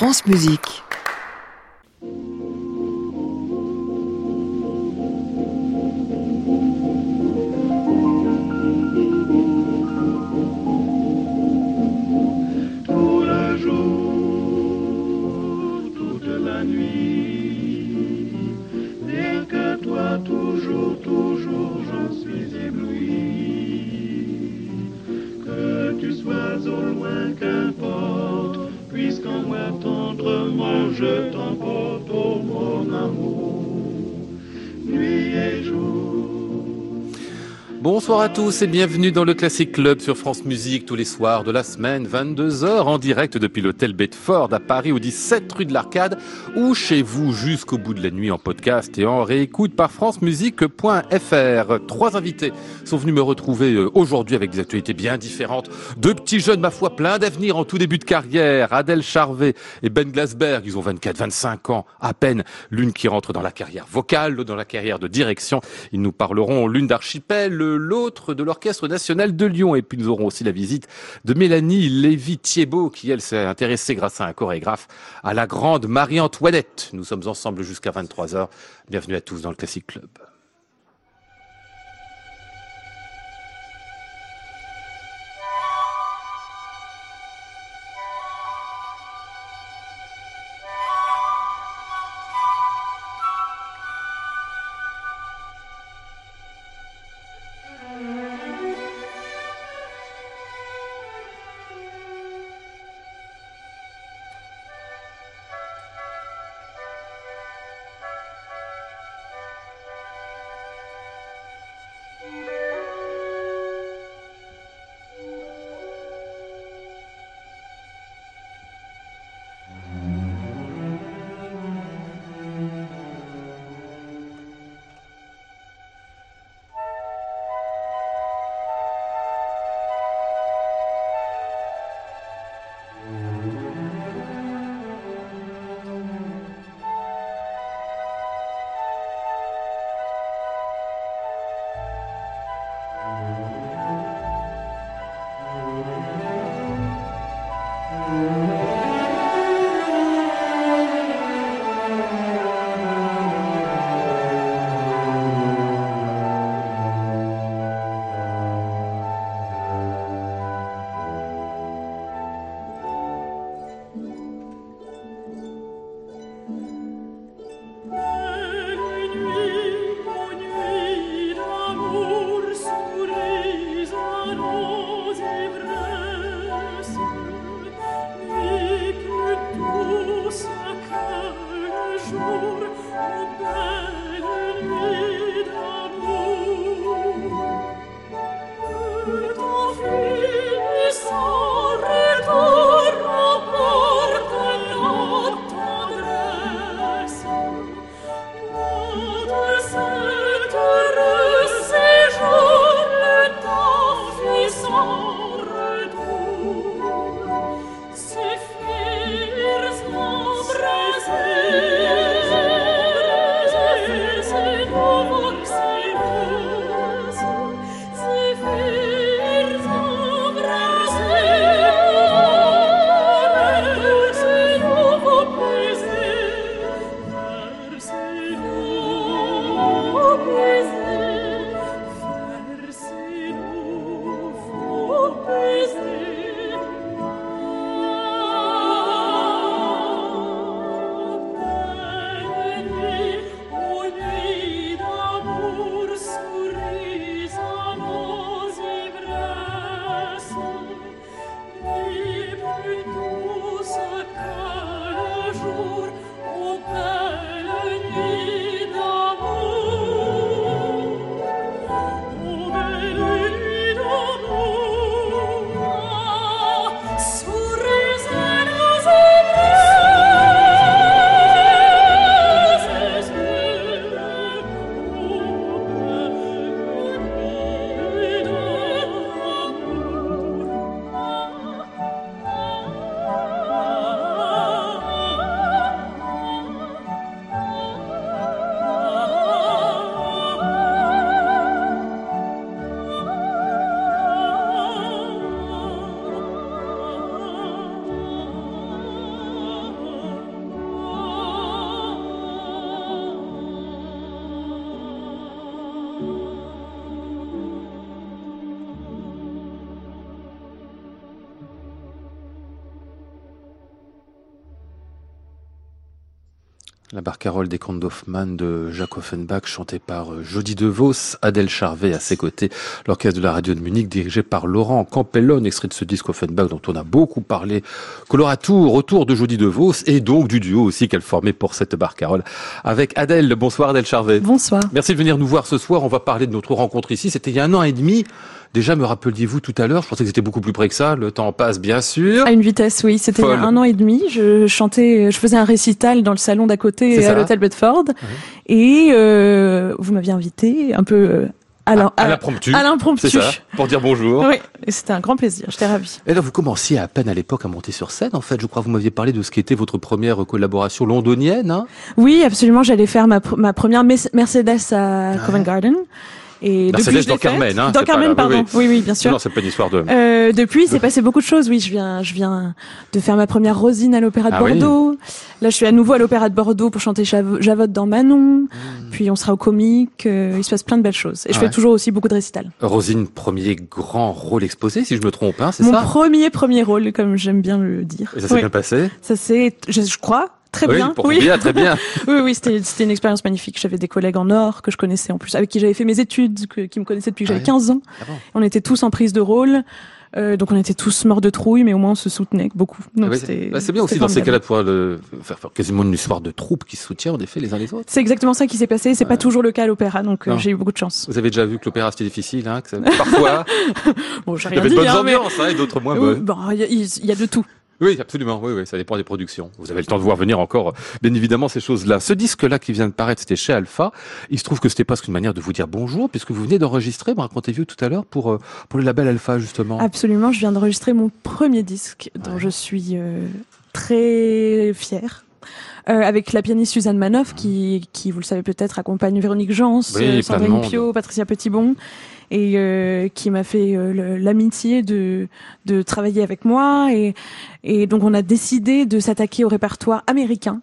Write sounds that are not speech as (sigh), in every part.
France Musique. Tendrement je t'emporte, Bonsoir à tous et bienvenue dans le Classic Club sur France Musique tous les soirs de la semaine, 22h en direct depuis l'hôtel Bedford à Paris au 17 rue de l'Arcade ou chez vous jusqu'au bout de la nuit en podcast et en réécoute par francemusique.fr. Trois invités sont venus me retrouver euh, aujourd'hui avec des actualités bien différentes. Deux petits jeunes, ma foi, plein d'avenir en tout début de carrière. Adèle Charvet et Ben Glasberg, ils ont 24, 25 ans à peine. L'une qui rentre dans la carrière vocale, l'autre dans la carrière de direction. Ils nous parleront l'une d'Archipel, l'autre de l'Orchestre National de Lyon. Et puis nous aurons aussi la visite de Mélanie Lévy-Thiebaud, qui elle s'est intéressée grâce à un chorégraphe à la grande Marie-Antoinette. Nous sommes ensemble jusqu'à 23h. Bienvenue à tous dans le Classic Club. La barcarolle des contes d'Hoffmann de Jacques Offenbach, chantée par euh, Jody DeVos, Adèle Charvet à ses côtés, l'orchestre de la radio de Munich dirigé par Laurent Campellone, extrait de ce disque Offenbach dont on a beaucoup parlé, coloratour autour de Jody DeVos et donc du duo aussi qu'elle formait pour cette barcarolle avec Adèle. Bonsoir Adèle Charvet. Bonsoir. Merci de venir nous voir ce soir. On va parler de notre rencontre ici. C'était il y a un an et demi. Déjà, me rappeliez-vous tout à l'heure, je pensais que c'était beaucoup plus près que ça. Le temps passe, bien sûr. À une vitesse, oui. C'était il y a un an et demi. Je chantais, je faisais un récital dans le salon d'à côté ça. à l'hôtel Bedford. Et euh, vous m'aviez invité un peu euh, à l'im- à à- l'impromptu. à l'impromptu. Pour dire bonjour. Oui, c'était un grand plaisir. J'étais ravie. Et là, vous commenciez à peine à l'époque à monter sur scène, en fait. Je crois que vous m'aviez parlé de ce qui était votre première collaboration londonienne. Hein Oui, absolument. J'allais faire ma, pr- ma première Mercedes à Covent Garden. Et je dans. Carmen, hein, Dans c'est pas Carmen, oui, pardon. oui. Oui, oui, bien sûr. Non, c'est pas une histoire de... Euh, depuis, il s'est passé beaucoup de choses. Oui, je viens, je viens de faire ma première Rosine à l'Opéra de Ah oui. Bordeaux. Là, je suis à nouveau à l'Opéra de Bordeaux pour chanter Jav- Javotte dans Manon. Puis on sera au comique. euh, il se passe plein de belles choses. Et je Hmm. Ouais. fais toujours aussi beaucoup de récitals. Rosine, premier grand rôle exposé, si je me trompe, hein, c'est Mon ça? premier premier rôle, comme j'aime bien le dire. Et ça s'est bien passé? Ça c'est, je, je crois, très oui, bien. pour oui. bien, très bien. (laughs) oui, oui, c'était une expérience magnifique. J'avais des collègues en or que je connaissais en plus, avec qui j'avais fait mes études, que- qui me connaissaient depuis que Ah j'avais ouais 15 ans. Ah bon On était tous en prise de rôle. Euh, donc on était tous morts de trouille, mais au moins on se soutenait beaucoup. Ah bah, c'est bien aussi dans ces cas-là de pouvoir le- faire, faire quasiment une histoire de troupe qui se soutient en effet les uns les autres. C'est exactement ça qui s'est passé. C'est Ouais. pas toujours le cas à l'opéra, donc euh, j'ai eu beaucoup de chance. Vous avez déjà vu que l'opéra c'était difficile, hein, que ça- parfois (laughs) Bon, j'ai il y rien avait de bonnes hein, mais ambiances hein, et d'autres moins bonnes. il a- il y a de tout. Oui, absolument. Oui, oui, ça dépend des productions. Vous avez le temps de voir venir encore, bien évidemment, ces choses-là. Ce disque-là qui vient de paraître, c'était chez Alpha. Il se trouve que c'était presque une manière de vous dire bonjour, puisque vous venez d'enregistrer, me racontez-vous tout à l'heure, pour, euh, pour le label Alpha, justement. Absolument, je viens d'enregistrer mon premier disque, dont Ouais. je suis euh, très fière. Euh, avec la pianiste Suzanne Manoff, qui, qui, vous le savez peut-être, accompagne Véronique Jans, Oui, euh, Sandrine. Pio, Patricia Petitbon, et euh, qui m'a fait euh, l'amitié de, de travailler avec moi. Et, et donc on a décidé de s'attaquer au répertoire américain.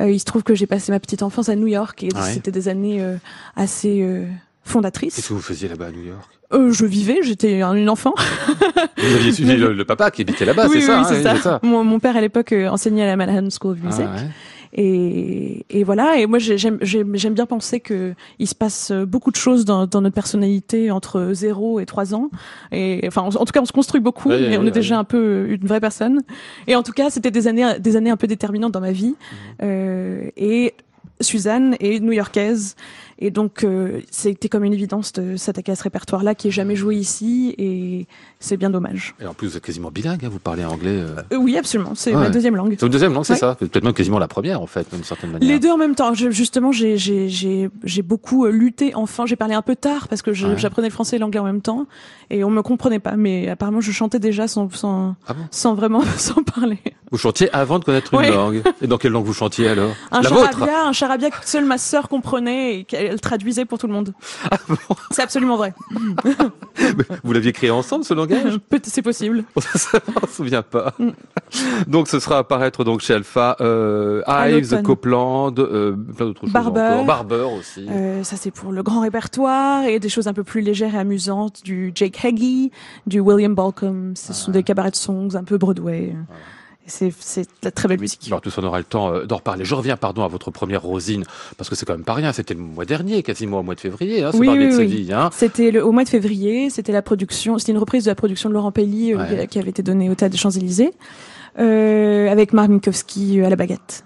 Euh, il se trouve que j'ai passé ma petite enfance à New York, et Ouais. c'était des années euh, assez euh, fondatrices. Qu'est-ce que vous faisiez là-bas à New York? Euh, je vivais, j'étais un- une enfant. (laughs) Vous aviez suivi le, le papa qui habitait là-bas, oui, c'est ça, oui, hein, ça. Mon, mon père à l'époque euh, enseignait à la Manhattan School of Ah, Music. ouais. Et, et voilà. Et moi, j'ai- j'aime bien penser que il se passe euh, beaucoup de choses dans, dans notre personnalité entre 0 et 3 ans. Et enfin, en, en tout cas, on se construit beaucoup. Oui, et on est déjà un peu une vraie personne. Et en tout cas, c'était des années, des années un peu déterminantes dans ma vie. Mhm. Euh, et Suzanne est new-yorkaise. Et donc, euh, c'était comme une évidence de s'attaquer à ce répertoire-là qui est jamais joué ici. Et c'est bien dommage. Et en plus, vous êtes quasiment bilingue, hein, vous parlez anglais. euh. Euh, oui, absolument. C'est ma deuxième langue. C'est votre deuxième langue, c'est Ouais. ça? Peut-être même quasiment la première, en fait, d'une certaine manière. Les deux en même temps. Je- justement, j'ai beaucoup euh, lutté. Enfin, j'ai parlé un peu tard parce que Ouais. j'apprenais le français et l'anglais en même temps et on me comprenait pas. Mais apparemment, je chantais déjà sans sans Ah bon? sans vraiment (laughs) sans parler. Vous chantiez avant de connaître une langue. Et dans quelle langue vous chantiez alors? Un La vôtre charabia, un charabia que seule ma sœur comprenait et qu'elle traduisait pour tout le monde. Ah C'est absolument vrai. (laughs) Vous l'aviez créé ensemble, ce langage? (laughs) C'est possible. (laughs) Ça, on s'en souvient pas. Mm. Donc ce sera apparaître donc chez Alpha, euh, À Ives. Copeland, euh, plein d'autres choses Barber. Barber aussi. Euh, ça c'est pour le grand répertoire et des choses un peu plus légères et amusantes du Jake Hagee, du William Balcom. Ce sont des cabarets de songs un peu Broadway. C'est de la très belle musique. Alors, tous on aura le temps euh, d'en reparler. Je reviens, pardon, à votre première Rosine, parce que c'est quand même pas rien. C'était le mois dernier, quasiment au mois de février, hein, Oui, oui, de oui. Hein. C'était au mois de février, c'était la production, c'était une reprise de la production de Laurent Pelli euh, qui avait été donnée au Théâtre des Champs-Élysées, euh, avec Marc Minkowski euh, à la baguette.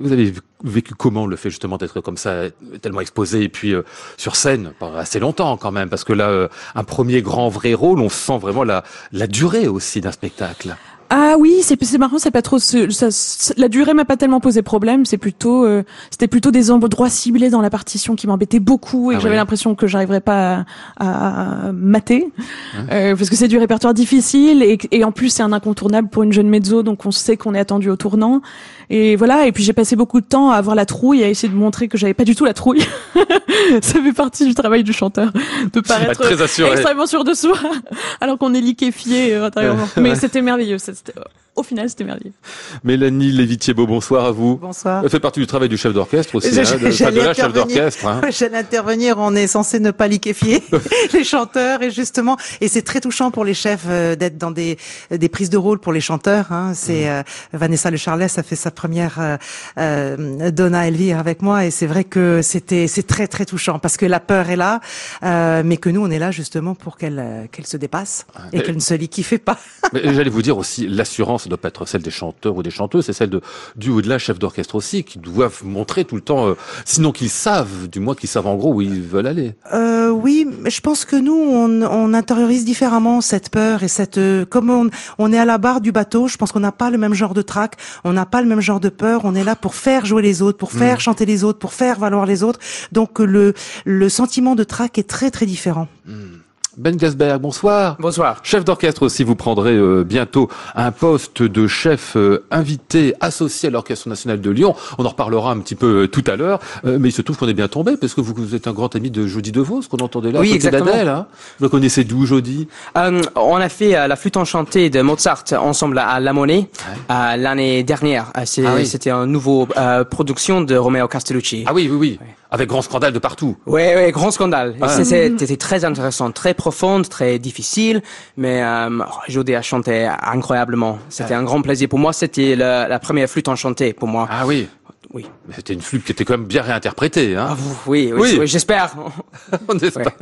Vous avez vécu comment le fait justement d'être comme ça, tellement exposé, et puis euh, sur scène, pendant assez longtemps quand même, parce que là, euh, un premier grand vrai rôle, on sent vraiment la, la durée aussi d'un spectacle. Ah oui, c'est c'est marrant, c'est pas trop ça- la durée m'a pas tellement posé problème, c'est plutôt euh, c'était plutôt des endroits ciblés dans la partition qui m'embêtaient beaucoup et Ah que j'avais l'impression que j'arriverais pas à, à mater. Euh, parce que c'est du répertoire difficile et, et en plus c'est un incontournable pour une jeune mezzo donc on sait qu'on est attendu au tournant et voilà et puis j'ai passé beaucoup de temps à avoir la trouille à essayer de montrer que j'avais pas du tout la trouille. (laughs) ça fait partie du travail du chanteur de paraître Très assuré. extrêmement sûr de soi (laughs) alors qu'on est liquéfié euh, intérieurement. Ouais. (laughs) Mais c'était merveilleux. C'était au final, c'était merveilleux. Mélanie Lévitier-Beau, bonsoir à vous. Bonsoir. Elle fait partie du travail du chef d'orchestre aussi, Je- hein, de, de la chef intervenir. d'orchestre. hein. J'allais intervenir, on est censé ne pas liquéfier les chanteurs et justement, et c'est très touchant pour les chefs euh, d'être dans des, des prises de rôle pour les chanteurs. Hein. C'est Mm. euh, Vanessa Le Charles a fait sa première euh, euh, Donna Elvire avec moi et c'est vrai que c'était c'est très très touchant parce que la peur est là, euh, mais que nous on est là justement pour qu'elle euh, qu'elle se dépasse et mais- qu'elle ne se liquéfie pas. (laughs) Mais j'allais vous dire aussi, l'assurance ne doit pas être celle des chanteurs ou des chanteuses, c'est celle de, du ou de la chef d'orchestre aussi, qui doivent montrer tout le temps, euh, sinon qu'ils savent, du moins qu'ils savent en gros où ils veulent aller. Euh, oui, je pense que nous, on, on intériorise différemment cette peur et cette... euh, comme on, on est à la barre du bateau, je pense qu'on n'a pas le même genre de trac, on n'a pas le même genre de peur, on est là pour faire jouer les autres, pour faire chanter les autres, pour faire valoir les autres. Donc le, le sentiment de trac est très très différent. Ben Gasberg, bonsoir. Bonsoir. Chef d'orchestre aussi, vous prendrez euh, bientôt un poste de chef euh, invité associé à l'Orchestre national de Lyon. On en reparlera un petit peu euh, tout à l'heure, mais il se trouve qu'on est bien tombé parce que vous, vous êtes un grand ami de Jody DeVos, qu'on entendait là, Oui, d'Adèle. Hein vous le connaissez d'où, Jody? On a fait la flûte enchantée de Mozart ensemble à La Monnaie l'année dernière. C'est- Ah oui. C'était une nouveau production de Romeo Castellucci. Ah oui, oui, oui, avec grand scandale de partout. Ouais, ouais, grand scandale. Ah. C'était très intéressant, très profonde, très difficile, mais euh, Jodé a chanté incroyablement. C'était un grand plaisir pour moi. C'était la, la première flûte enchantée pour moi. Ah oui, Oui. c'était une flûte qui était quand même bien réinterprétée. Hein Ah, vous- oui, oui, Oui. oui, j'espère. (laughs) On espère.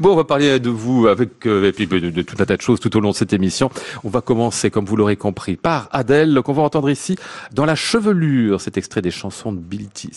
Bon, on va parler de vous avec euh, et puis de, de tout un tas de choses tout au long de cette émission. On va commencer, comme vous l'aurez compris, par Adèle, qu'on va entendre ici dans la chevelure, cet extrait des chansons de Biltis.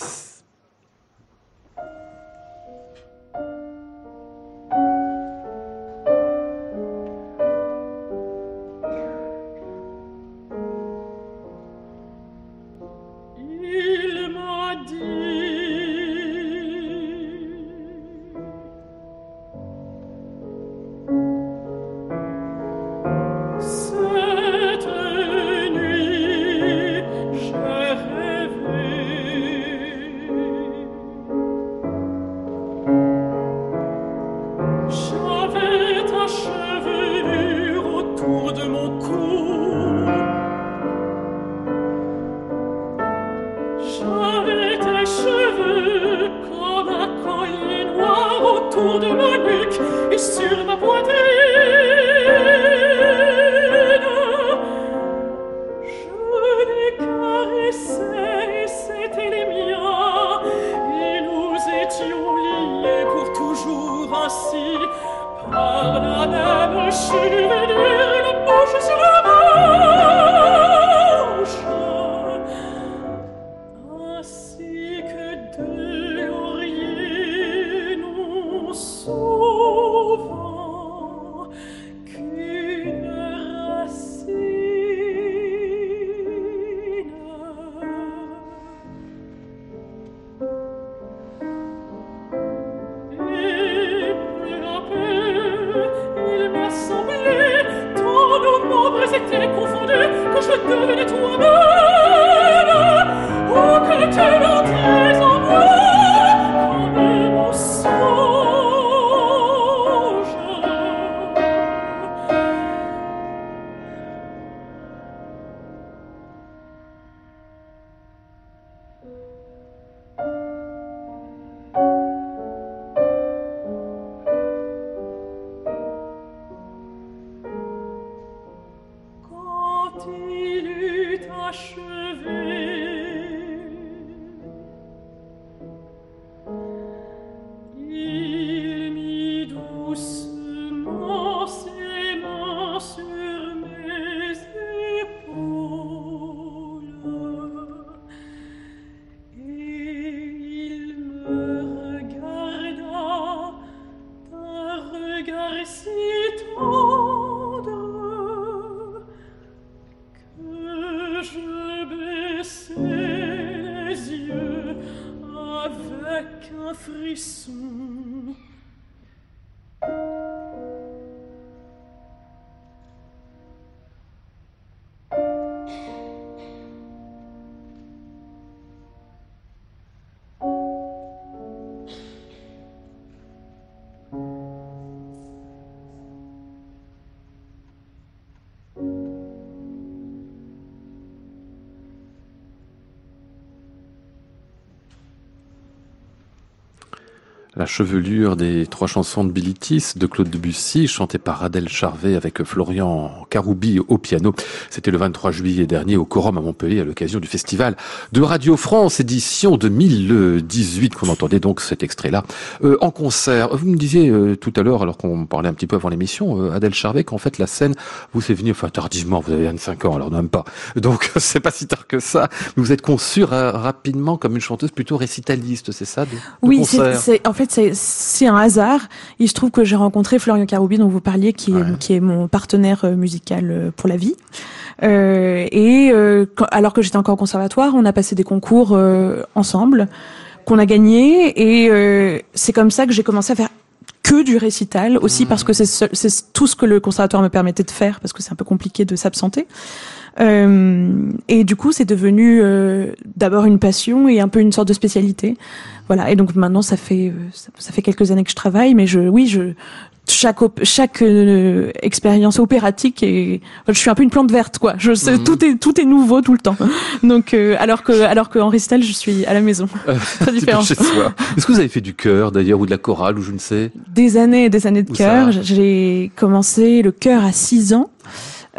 La chevelure des trois chansons de Bilitis de Claude Debussy, chantée par Adèle Charvet avec Florian Caroubi au piano. C'était le 23 juillet dernier au Corum à Montpellier à l'occasion du festival de Radio France édition 2018 qu'on entendait donc cet extrait-là euh, en concert. Vous me disiez euh, tout à l'heure, alors qu'on parlait un petit peu avant l'émission, euh, Adèle Charvet, qu'en fait la scène vous c'est venu, enfin tardivement, vous avez 25 ans alors même pas. Donc (laughs) c'est pas si tard que ça. Vous êtes conçue rapidement comme une chanteuse plutôt récitaliste, c'est ça de, de Oui, c'est en fait c'est c'est un hasard. Il se trouve que j'ai rencontré Florian Caroubi dont vous parliez, qui Ouais. est qui est mon partenaire euh, musical euh, pour la vie. Euh, et euh, quand- alors que j'étais encore au conservatoire, on a passé des concours euh, ensemble qu'on a gagné et c'est comme ça que j'ai commencé à faire que du récital aussi parce que c'est c'est tout ce que le conservatoire me permettait de faire parce que c'est un peu compliqué de s'absenter. Et du coup, c'est devenu d'abord une passion et un peu une sorte de spécialité. Voilà. Et donc maintenant, ça fait euh, ça, ça fait quelques années que je travaille, mais je, oui, je chaque op- chaque euh, expérience opératique et je suis un peu une plante verte quoi. Je sais, Mhm. tout est tout est nouveau tout le temps. Donc euh, alors que alors qu'en récital, je suis à la maison. (laughs) Très différent. Est-ce que vous avez fait du chœur d'ailleurs ou de la chorale ou je ne sais? Des années et des années de chœur. J'ai commencé le chœur à 6 ans,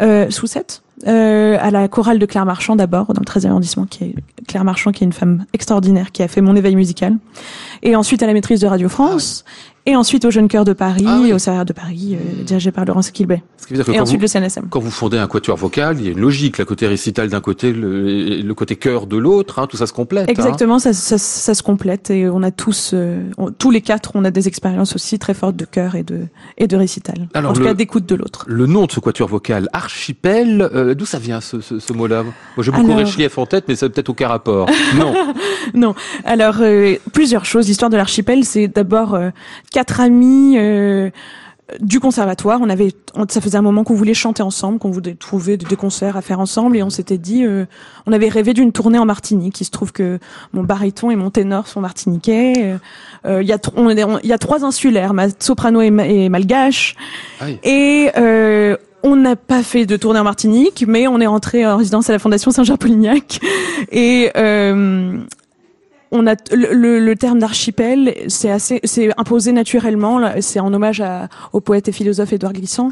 euh, sous 7, euh, à la chorale de Claire Marchand d'abord, dans le 13e arrondissement, qui est Claire Marchand, qui est une femme extraordinaire, qui a fait mon éveil musical. Et ensuite à la maîtrise de Radio France. Et ensuite au Jeune Chœur de Paris, Ah oui. au Serraire de Paris, euh, dirigé par Laurence que Et ensuite vous, le CNSM. quand vous fondez un quatuor vocal, il y a une logique. La côté récital d'un côté, le, côté chœur de l'autre, hein, tout ça se complète. hein. Exactement, ça, ça, ça se complète et on a tous, euh, on- tous les quatre, on a des expérienches aussi très fortes de chœur et de et de récital. Alors, en tout le- cas, d'écoute de l'autre. Le nom de ce quatuor vocal, Archipel, euh, d'où ça vient ce, ce, ce mot-là? Moi j'ai beaucoup Alors- en tête, mais ça n'a peut-être aucun rapport. Non. (laughs) Non. Alors plusieurs choses. L'histoire de l'archipel, c'est d'abord quatre amis euh, du conservatoire. On avait, on- ça faisait un moment qu'on voulait chanter ensemble, qu'on voulait trouver des, concerts à faire ensemble, et on s'était dit, euh, on avait rêvé d'une tournée en Martinique. Il se trouve que mon baryton et mon ténor sont martiniquais. Euh, euh, Il y a, on on- y a trois insulaires, ma soprano et, ma- et malgache. Aïe. Et euh, on n'a pas fait de tournée en Martinique, mais on est rentré en résidence à la Fondation Saint-Jean-Polignac. Et euh, on a le, le- le terme d'archipel, c'est assez, c'est imposé naturellement. C'est en hommage à- au poète et philosophe Édouard Glissant.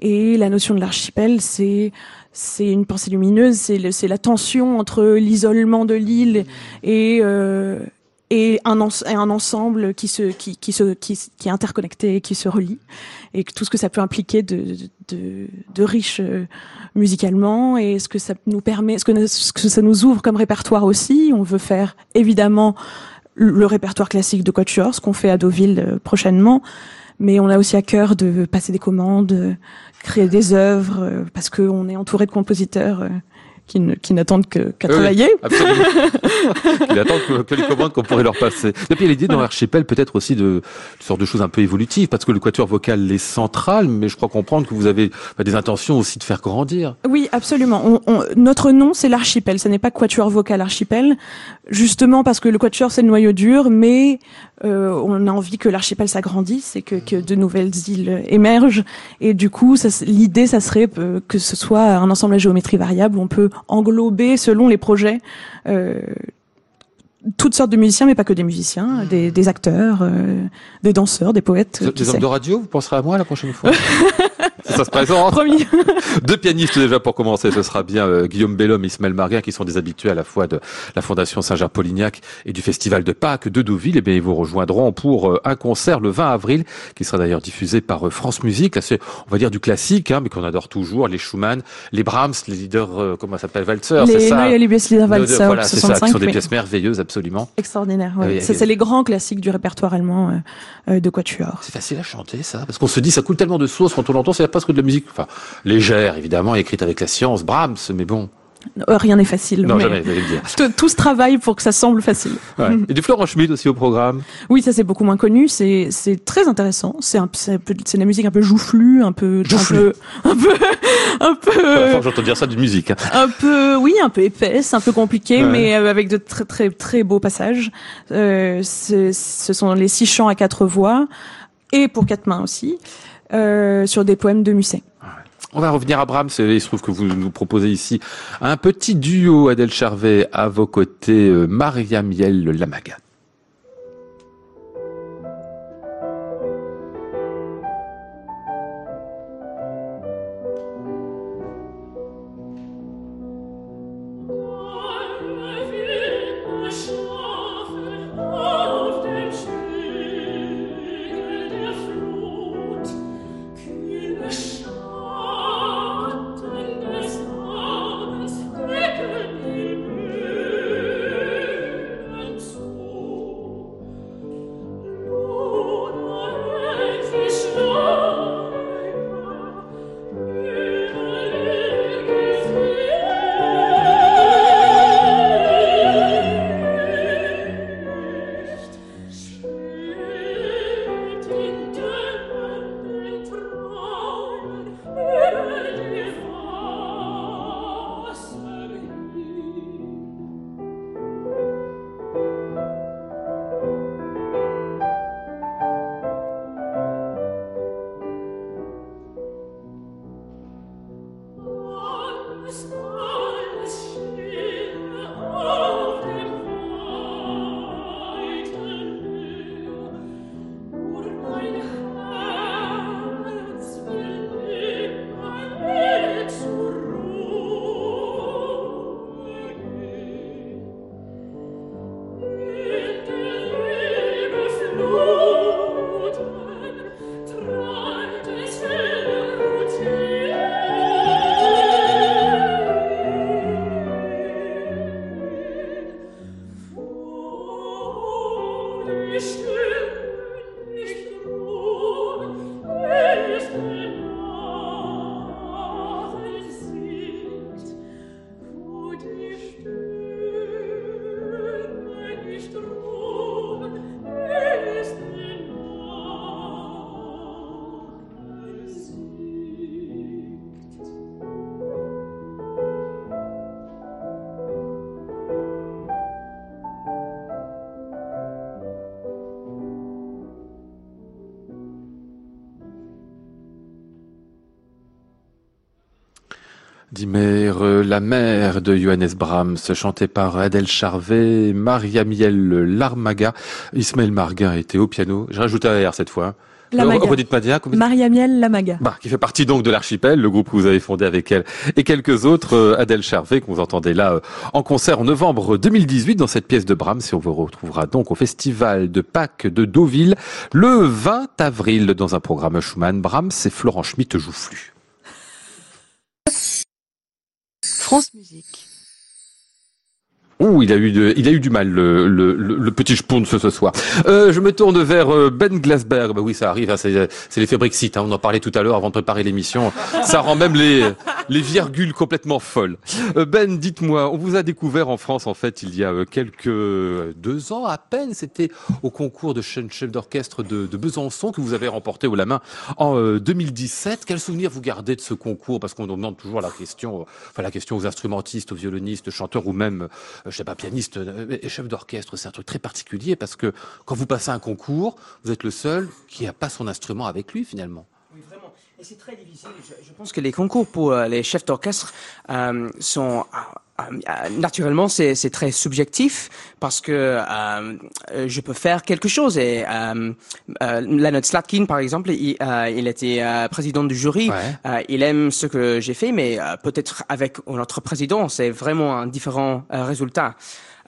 Et la notion de l'archipel, c'est c'est une pensée lumineuse, c'est le- c'est la tension entre l'isolement de l'île et euh, et un, ensemble qui se qui qui se qui est interconnecté et qui se relie et tout ce que ça peut impliquer de de, de riche euh, musicalement et ce que ça nous permet ce que ce que ça nous ouvre comme répertoire aussi. On veut faire évidemment le répertoire classique de ce qu'on fait à Deauville euh, prochainement. Mais on a aussi à cœur de passer des commandes euh, créer des œuvres parce qu'on est entouré de compositeurs qui n'attendent que qu'à Oui, travailler Absolument. (laughs) Il attend que, que les commandes qu'on pourrait leur passer. Et puis il a l'idée dans l'archipel peut-être aussi de, de sorte de choses un peu évolutives, parce que le quatuor vocal est central, mais je crois comprendre que vous avez bah, des intentions aussi de faire grandir. Oui, absolument. On, on- notre nom, c'est l'archipel. Ce n'est pas quatuor vocal archipel, justement parce que le quatuor, c'est le noyau dur, mais euh, on a envie que l'archipel s'agrandisse et que, que de nouvelles îles émergent. Et du coup, l'idée, ça serait euh, que ce soit un ensemble à géométrie variable on peut englober, selon les projets, euh, toutes sortes de musiciens, mais pas que des musiciens, des, des acteurs, euh, des danseurs, des poètes. Des, hommes de radio, vous penserez à moi la prochaine fois (laughs) Ça, se présente. Promis. (laughs) Deux pianistes déjà pour commencer, ce sera bien euh, Guillaume Bellhomme et Ismaël Marguin qui sont des habitués à la fois de la Fondation Saint-Jean-Polignac et du Festival de Pâques de Deauville. Et bien ils vous rejoindront pour euh, un concert le 20 avril qui sera d'ailleurs diffusé par euh, France Musique. Là c'est on va dire du classique hein, mais qu'on adore toujours, les Schumann, les Brahms, les leaders comment ça s'appelle Walzer, c'est les ça De- de- Walzer, Voilà, c'est ça, 65. qui sont des oui. pièces merveilleuses absolument. Extraordinaire, ouais. Oui, Ça, c'est les grands classiques du répertoire allemand de Quatuor. C'est facile à chanter ça parce qu'on se dit ça coule tellement de sauce quand on l'entend, c'est presque de la musique enfin légère évidemment, écrite avec la science, Brahms, mais bon. Euh, rien n'est facile. Non, mais jamais, vous allez le dire. (laughs) tout, tout se travaille pour que ça semble facile. Ouais. Et du Florent Schmidt aussi au programme. Oui, ça c'est beaucoup moins connu. C'est c'est très intéressant. C'est un c'est un peu c'est de la musique un peu joufflue, un peu Joufflue. (laughs) un peu un peu un peu j'entends dire ça d'une musique. hein. un peu oui un peu épaisse, un peu compliquée, Ouais. mais euh, avec de très très très beaux passages. Euh, ce sont les six chants à quatre voix et pour quatre mains aussi. Euh, sur des poèmes de Musset. On va revenir à Brahms. Il se trouve que vous nous proposez ici un petit duo Adèle Charvet à vos côtés, euh, Maria Miel Lamaga. Euh, la mère de Johannes Brahms, chantée par Adèle Charvet, Maria Miel Larmaga, Ismaël Marguin était au piano. J'ai rajouté un R cette fois. hein. Euh, Redites pas bien, Maria Miel Lamaga. Bah, qui fait partie donc de l'archipel, le groupe que vous avez fondé avec elle et quelques autres, euh, Adèle Charvet, que vous entendez là euh, en concert en novembre 2018 dans cette pièce de Brahms et on vous retrouvera donc au festival de Pâques de Deauville le 20 avril dans un programme Schumann. Brahms et Florent Schmitt Joufflu. France Musique. Ouh, il a eu de, il a eu du mal le, le, le, petit Spoon ce, soir. Euh, je me tourne vers euh, Ben Glasberg. Bah oui, ça arrive. hein, c'est, c'est l'effet Brexit. hein, on en parlait tout à l'heure avant de préparer l'émission. Ça rend même les les virgules complètement folles. Euh, ben, dites-moi, on vous a découvert en France en fait il y a euh, quelques deux ans à peine. C'était au concours de chef d'orchestre de, de Besançon que vous avez remporté au la main en euh, 2017. Quel souvenir vous gardez de ce concours? Parce qu'on demande toujours la question, enfin la question aux instrumentistes, aux violonistes, chanteurs ou même je sais pas, pianiste euh, et chef d'orchestre, c'est un truc très particulier parce que quand vous passez un concours, vous êtes le seul qui a pas son instrument avec lui finalement. Oui, vraiment. Et c'est très difficile. Je, je pense que les concours pour euh, les chefs d'orchestre euh, sont euh, euh, naturellement c'est très subjectif parce que euh, euh, je peux faire quelque chose et euh, euh, Leonard Slatkin par exemple il, euh, il était euh, président du jury. Ouais. Euh, il aime ce que j'ai fait mais euh, peut-être avec notre président c'est vraiment un différent euh, résultat.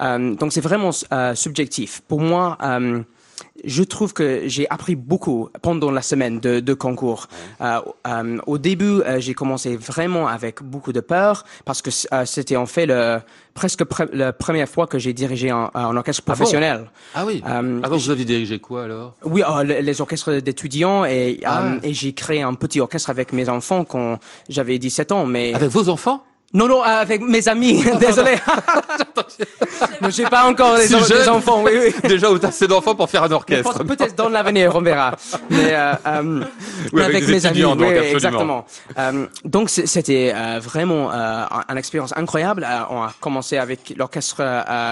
Euh, donc c'est vraiment euh, subjectif. Pour moi euh, je trouve que j'ai appris beaucoup pendant la semaine de, de concours. Euh, euh, au début, euh, j'ai commencé vraiment avec beaucoup de peur parce que euh, c'était en fait le, presque pre- la première fois que j'ai dirigé un, un orchestre bon professionnel. Ah oui. Euh, Avant vous aviez dirigé quoi alors? Oui, le- les orchestres d'étudiants et, euh, Ah. et j'ai créé un petit orchestre avec mes enfants quand j'avais 17 ans. Mais Avec vos enfants? Non, non, euh, avec mes amis. (laughs) Désolé. Mais (laughs) j'ai pas encore les, Si en- les enfants. Oui, oui. (laughs) Déjà vous assez d'enfants pour faire un orchestre. peut- Peut-être dans l'avenir, on verra. Mais euh, euh, Oui, avec étudiants, donc, oui, exactement. Euh, donc c'était euh, vraiment un- une expérience incroyable. On a commencé avec l'orchestre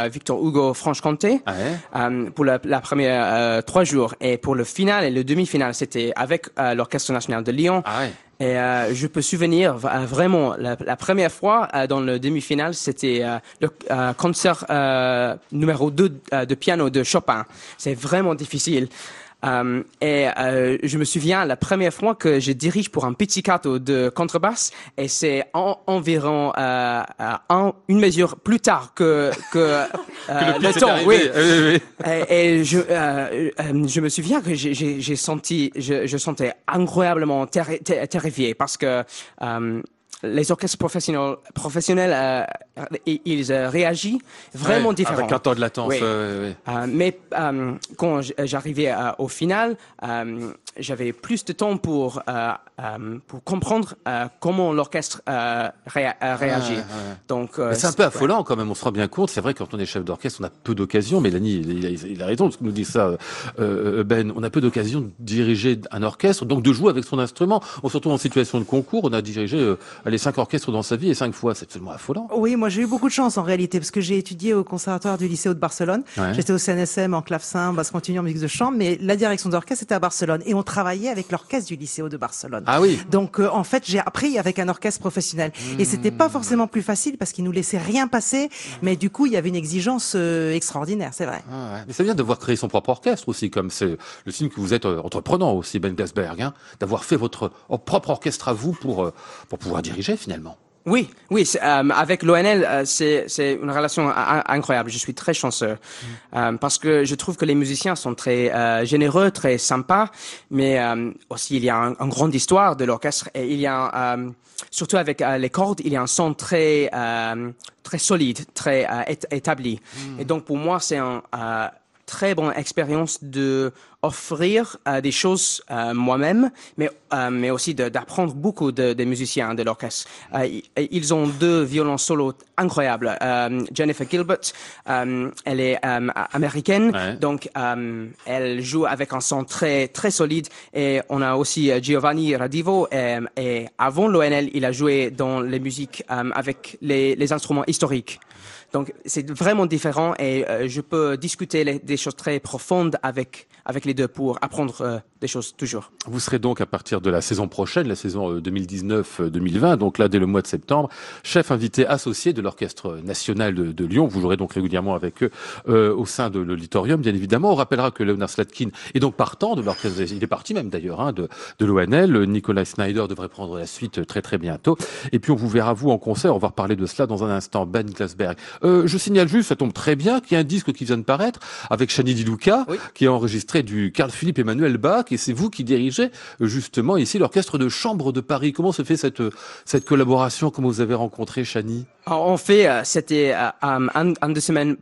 Victor Hugo Franche-Comté Ah ouais pour la, la première trois jours et pour le final et le demi-finale, c'était avec l'orchestre national de Lyon. Ah ouais. Et euh, je peux souvenir euh, vraiment la, première fois euh, dans le demi-finale, c'était euh, le concert numéro 2 euh, de piano de Chopin. C'est vraiment difficile. Euh, et euh, je me souviens la première fois que je dirige pour un pizzicato de contrebasse et c'est en, environ euh, euh, un- une mesure plus tard que que, (laughs) euh, Que le, temps. arrivé. Oui. Oui, oui. Et, et je, je me souviens que j'ai- senti, je, je sentais incroyablement terri- ter- terrifié parce que euh, les orchestres professionnels, professionnels, euh, ils euh, réagissent vraiment Ouais, différemment. Avec un temps de latence. Oui. Euh, mais quand j'arrivais au final, j'avais plus de temps pour euh, euh, pour comprendre euh, comment l'orchestre euh, réa- euh, réagit. Donc euh, c'est un peu affolant quand même, on se rend bien compte. C'est vrai que quand on est chef d'orchestre, on a peu d'occasions. Mélanie, il a, il a raison de nous dire ça, euh, Ben. On a peu d'occasions de diriger un orchestre, donc de jouer avec son instrument. On se retrouve en situation de concours. On a dirigé euh, les cinq orchestres dans sa vie et cinq fois. C'est absolument affolant. Oui, moi j'ai eu beaucoup de chance en réalité parce que j'ai étudié au conservatoire du lycée de Barcelone. Ouais. J'étais au CNSM en clavecin, basse continue en musique de chambre, mais la direction d'orchestre était à Barcelone et on travaillait avec l'orchestre du lycée de Barcelone. Ah oui. Donc euh, en fait, j'ai appris avec un orchestre professionnel et c'était pas forcément plus facile parce qu'ils nous laissaient rien passer, mais du coup, il y avait une exigence euh, extraordinaire, c'est vrai. Ah ouais. Mais c'est bien d'avoir créé son propre orchestre aussi, comme c'est le signe que vous êtes euh, entreprenant aussi, Ben Glasberg, hein, d'avoir fait votre euh, propre orchestre à vous pour euh, pour pouvoir diriger finalement. Oui, oui, euh, avec l'ONL, euh, c'est une relation in- incroyable. Je suis très chanceux euh, parce que je trouve que les musiciens sont très euh, généreux, très sympas, mais euh, aussi il y a un- une grande histoire de l'orchestre et il y a euh, surtout avec les cordes, il y a un son très euh, très solide, très euh, ét- établi. Et donc pour moi, c'est un euh, très bonne expérience de offrir euh, des choses euh, moi-même, mais euh, mais aussi d'apprendre beaucoup de, des musiciens de l'orchestre. Euh, ils ont deux violons solos incroyables. Euh, Jennifer Gilbert, elle est américaine, Ouais. donc elle joue avec un son très très solide. Et on a aussi Giovanni Radivo. euh, et avant l'ONL, il a joué dans les musiques avec les, les instruments historiques. Donc c'est vraiment différent et euh, je peux discuter des choses très profondes avec avec les deux pour apprendre euh, des choses toujours. Vous serez donc à partir de la saison prochaine, la saison euh, 2019-2020, donc là dès le mois de septembre, chef invité associé de l'Orchestre national de, de Lyon. Vous jouerez donc régulièrement avec eux euh, au sein de l'auditorium, bien évidemment. On rappellera que Leonard Slatkin est donc partant de l'orchestre. Il est parti même d'ailleurs hein, de, de l'ONL. Nicolas Snyder devrait prendre la suite très très bientôt. Et puis on vous verra vous en concert. On va reparler de cela dans un instant. Ben Glasberg. Euh, je signale juste, ça tombe très bien, qu'il y a un disque qui vient de paraître avec Shani Di Luca, Oui. qui est enregistré du Carl Philippe Emmanuel Bach, et c'est vous qui dirigez euh, justement ici l'orchestre de chambre de Paris. Comment se fait cette cette collaboration? Comment vous avez rencontré Shani? En fait, euh, c'était euh, un, un, des semaines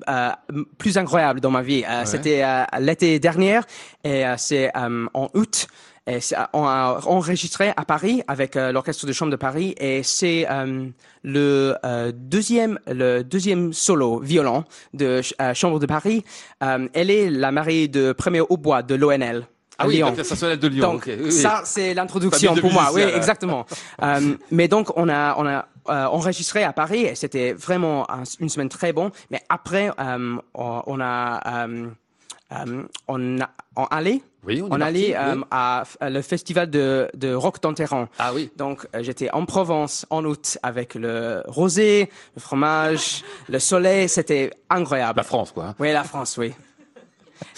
plus incroyables dans ma vie. Euh, C'était l'été dernier et c'est en août. Et on a enregistré à Paris avec euh, l'orchestre de chambre de Paris et c'est euh, le euh, deuxième le deuxième solo violon de ch- chambre de Paris. Elle est la mariée de premier hautbois de l'ONL. à Lyon. l'Orchestre national de Lyon. Donc oui, oui. ça c'est l'introduction pour moi. Oui, exactement. (laughs) Mais donc on a on a enregistré à Paris et c'était vraiment un- une semaine très bon. Mais après on a euh, euh, on a on allait Oui, on parti, allait oui. euh, à, à le festival de de rock d'Enterran. Ah oui. Donc euh, j'étais en Provence en août avec le rosé, le fromage, le soleil, c'était incroyable. La France, quoi. Oui, la France, oui.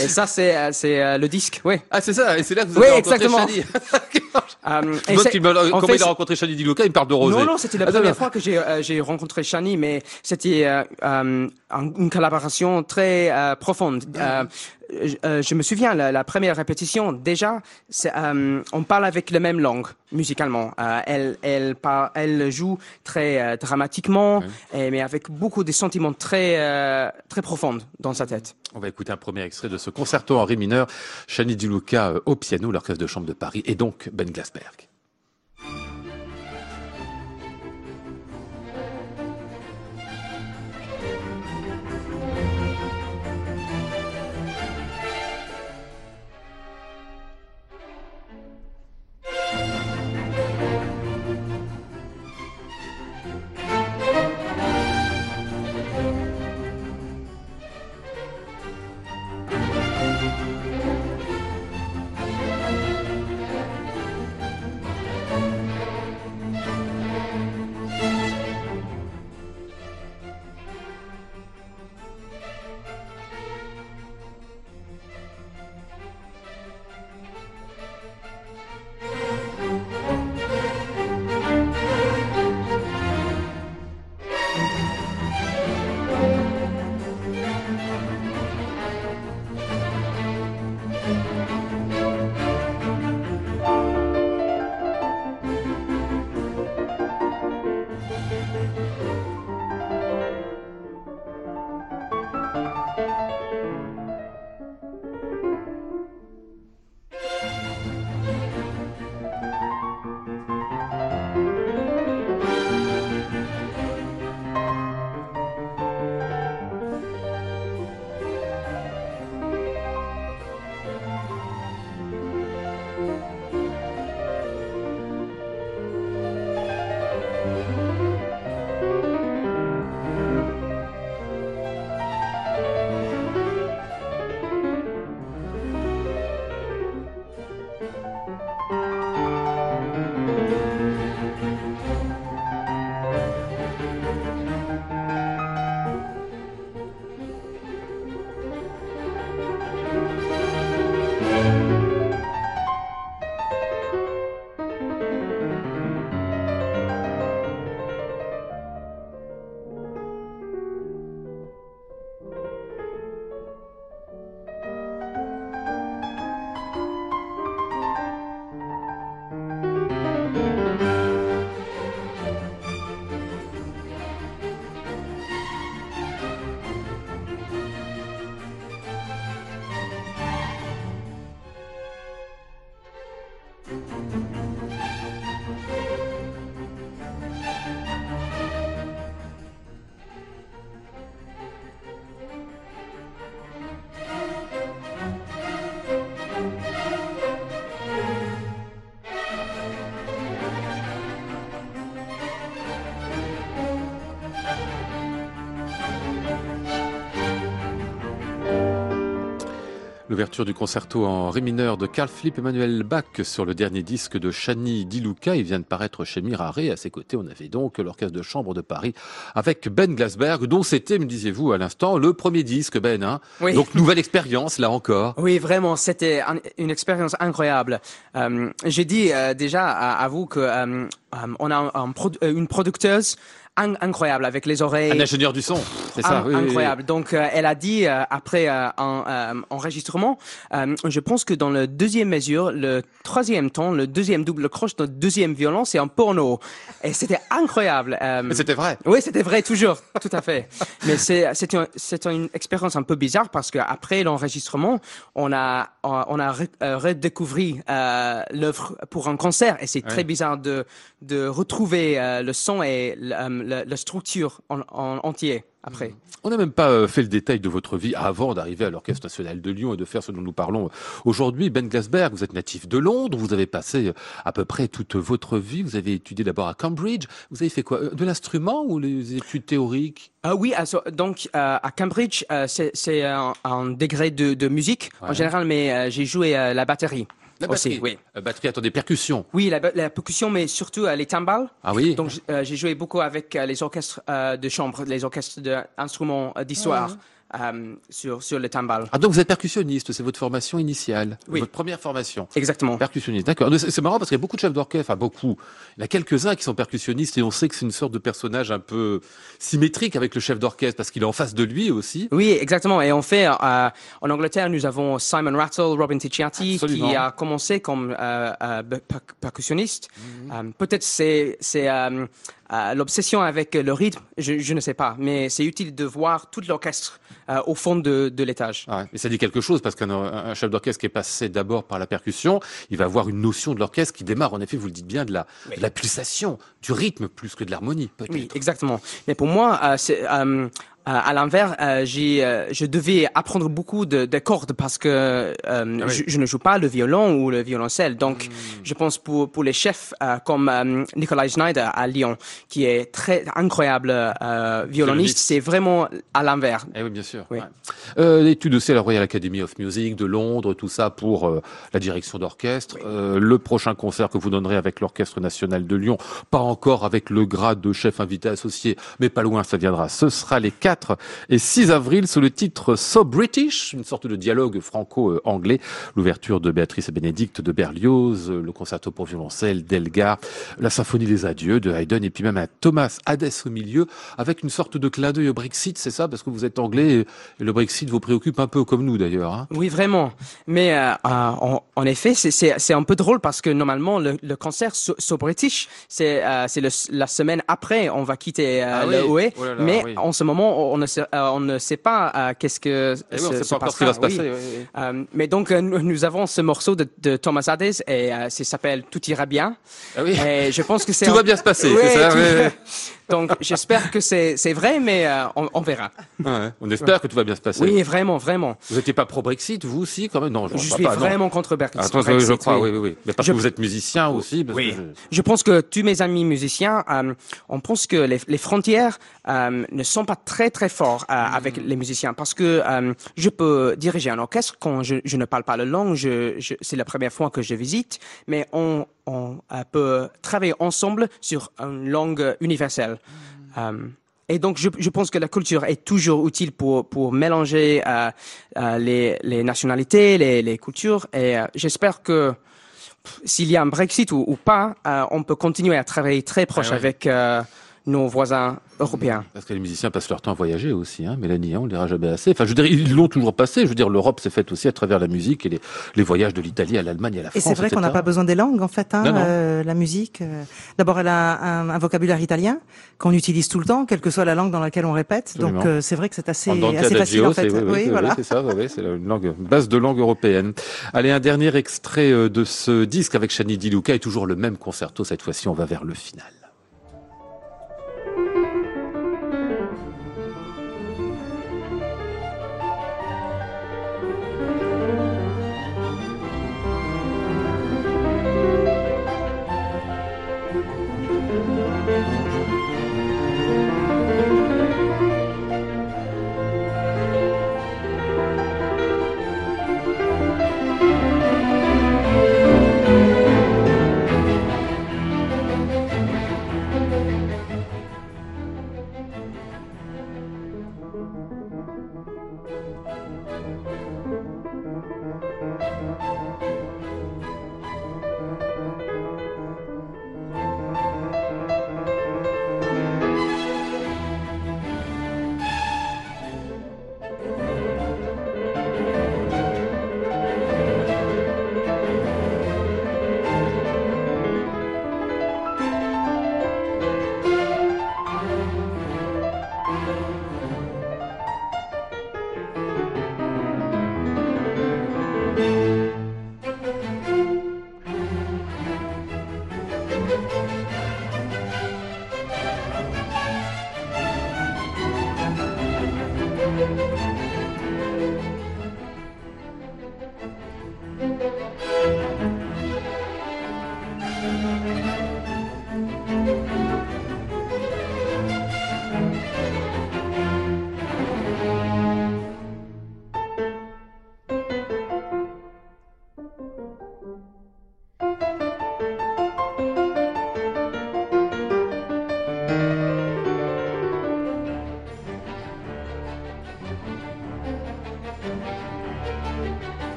Et ça c'est euh, c'est euh, le disque, oui. Ah, c'est ça, et c'est là que vous Oui, avez rencontré (laughs) qu'il me- en comment fait, il a rencontré Shani Di Luca, il me parle de Rosé. Non, non, c'était la Ah, première non. fois que j'ai euh, j'ai rencontré Shani, mais c'était euh, un- une collaboration très euh, profonde. Euh, je, euh, je me souviens, la, la première répétition, déjà, euh, on parle avec la même langue musicalement. Euh, elle, elle, par- elle joue très euh, dramatiquement, et- mais avec beaucoup de sentiments très, euh, très profonds dans sa tête. On va écouter un premier extrait de ce concerto en ré mineur, Shani Di Luca euh, au piano, l'orchestre de chambre de Paris, et donc Ben Glasberg. L'ouverture du concerto en ré mineur de Carl Philipp Emmanuel Bach sur le dernier disque de Chani Di Luca. Il vient de paraître chez Mirare. À ses côtés, on avait donc l'Orchestre de Chambre de Paris avec Ben Glasberg, dont c'était, me disiez-vous à l'instant, le premier disque, Ben. Hein Oui. donc, nouvelle expérience, là encore. Oui, vraiment, c'était un- une expérience incroyable. Euh, J'ai dit euh, déjà à, à vous que euh, on a un- un produ- une producteuse in- incroyable avec les oreilles. Un ingénieur du son, c'est ça In- oui, oui, oui. incroyable. Donc, euh, elle a dit euh, après euh, un euh, enregistrement, je pense que dans le deuxième mesure, le troisième ton, le deuxième double croche, le deuxième violon, c'est un porno. Et c'était incroyable. Mais c'était vrai. oui, c'était vrai toujours, (laughs) tout à fait. Mais c'est c'est une, c'est une expérience un peu bizarre parce qu'après l'enregistrement, on a on a re- redécouvert l'œuvre pour un concert et c'est très bizarre de de retrouver le son et euh, la structure en, en entier après. On n'a même pas euh, fait le détail de votre vie avant d'arriver à l'Orchestre national de Lyon et de faire ce dont nous parlons aujourd'hui. Ben Glasberg, vous êtes natif de Londres, vous avez passé euh, à peu près toute votre vie, vous avez étudié d'abord à Cambridge, vous avez fait quoi Euh, De l'instrument ou les études théoriques? Ah oui, also, donc euh, à Cambridge, euh, c'est un, un degré de, de musique en général, mais euh, j'ai joué euh, la batterie. La aussi, batterie, oui. Euh, batterie, attendez, percussion. Oui, la, la percussion, mais surtout euh, les timbales. Ah oui Donc euh, j'ai joué beaucoup avec euh, les orchestres euh, de chambre, les orchestres d'instruments euh, d'histoire euh, sur sur le timbal. Ah donc vous êtes percussionniste, c'est votre formation initiale, Oui. votre première formation. Exactement. Percussionniste, d'accord. C'est marrant parce qu'il y a beaucoup de chefs d'orchestre, enfin beaucoup. Il y en a quelques-uns qui sont percussionnistes et on sait que c'est une sorte de personnage un peu symétrique avec le chef d'orchestre parce qu'il est en face de lui aussi. Oui, exactement. Et en fait, euh, en Angleterre, nous avons Simon Rattle, Robin Ticciati, qui a commencé comme euh, euh, per- percussionniste. Mhm. Euh, Peut-être c'est c'est euh, l'obsession avec le rythme, je, je ne sais pas, mais c'est utile de voir tout l'orchestre euh, au fond de, de l'étage. Ah ouais. Mais ça dit quelque chose parce qu'un un chef d'orchestre qui est passé d'abord par la percussion, il va avoir une notion de l'orchestre qui démarre, en effet, vous le dites bien, de la, de la pulsation, du rythme plus que de l'harmonie, peut-être. Oui, exactement. Mais pour moi, euh, c'est euh, à l'inverse, euh, j'ai, euh, je devais apprendre beaucoup de, de cordes parce que euh, Ah oui. je, je ne joue pas le violon ou le violoncelle. Donc, je pense pour pour les chefs euh, comme euh, Nikolai Schneider à Lyon, qui est très incroyable euh, Violoniste. c'est vraiment à l'inverse. Eh oui, bien sûr. Oui. ouais. Euh, L'étude aussi à la Royal Academy of Music de Londres, tout ça pour euh, la direction d'orchestre. Euh, le prochain concert que vous donnerez avec l'Orchestre National de Lyon, pas encore avec le grade de chef invité associé, mais pas loin, ça viendra. Ce sera les 4 et 6 avril sous le titre So British, une sorte de dialogue franco-anglais. L'ouverture de Béatrice et Bénédicte de Berlioz, le concerto pour violoncelle d'Elgar, la symphonie des adieux de Haydn et puis même un Thomas Hadès au milieu avec une sorte de clin d'œil au Brexit, c'est ça? Parce que vous êtes anglais et le Brexit vous préoccupe un peu comme nous d'ailleurs. Hein Oui, vraiment. Mais euh, euh, en, en effet, c'est- un peu drôle parce que normalement, le, le concert So, So British, c'est euh, le- la semaine après, on va quitter euh, Ah le oui. OE. Oh là là, mais oui. en ce moment, on ne sait, euh, on ne sait pas euh, qu'est-ce que Eh oui, on se- sait se pas encore ce qui va se passer. Oui. oui, oui. Euh, mais donc, nous, avons ce morceau de, de Thomas Hades et ça s'appelle Tout ira bien. Ah. Et je pense que (laughs) c'est Tout va bien se passer, c'est ça tout-. Donc, j'espère que c'est vrai, mais on, on verra. Ouais, On espère que tout va bien se passer. Oui, vraiment, vraiment. Vous n'étiez pas pro-Brexit, vous aussi quand même? Non, je, Je suis pas, non. vraiment contre Brexit. Attends, je crois, oui, oui, oui. Mais parce Je- que vous êtes musicien aussi. parce Oui. que je- Je pense que tous mes amis musiciens, euh, on pense que les, les frontières euh, ne sont pas très très forts euh, avec les musiciens parce que euh, je peux diriger un orchestre quand je, je ne parle pas la langue, je, je, c'est la première fois que je visite, mais on, on euh, peut travailler ensemble sur une langue universelle. Euh, et donc, je, pense que la culture est toujours utile pour, pour mélanger les, les nationalités, les, les cultures. Et j'espère que s'il y a un Brexit ou, ou pas, on peut continuer à travailler très proche Ah ouais. avec nos voisins européens. Parce que les musiciens passent leur temps à voyager aussi, hein, Mélanie, hein, on ne les dira jamais assez. Enfin, je veux dire, ils l'ont toujours passé. Je veux dire, l'Europe s'est faite aussi à travers la musique et les, les voyages de l'Italie à l'Allemagne et à la Et France. c'est vrai qu'on n'a pas besoin des langues en fait, hein, Non, non. euh, la musique. euh. D'abord, elle a un, un vocabulaire italien qu'on utilise tout le temps, quelle que soit la langue dans laquelle on répète. Absolument. Donc euh, c'est vrai que c'est assez, assez facile en fait. c'est- oui, oui, oui, voilà. c'est ça, oui, oui, c'est la- une langue, une base de langue européenne. Allez, un dernier extrait de ce disque avec Shani Di Luca et toujours le même concerto. Cette fois-ci, on va vers le final.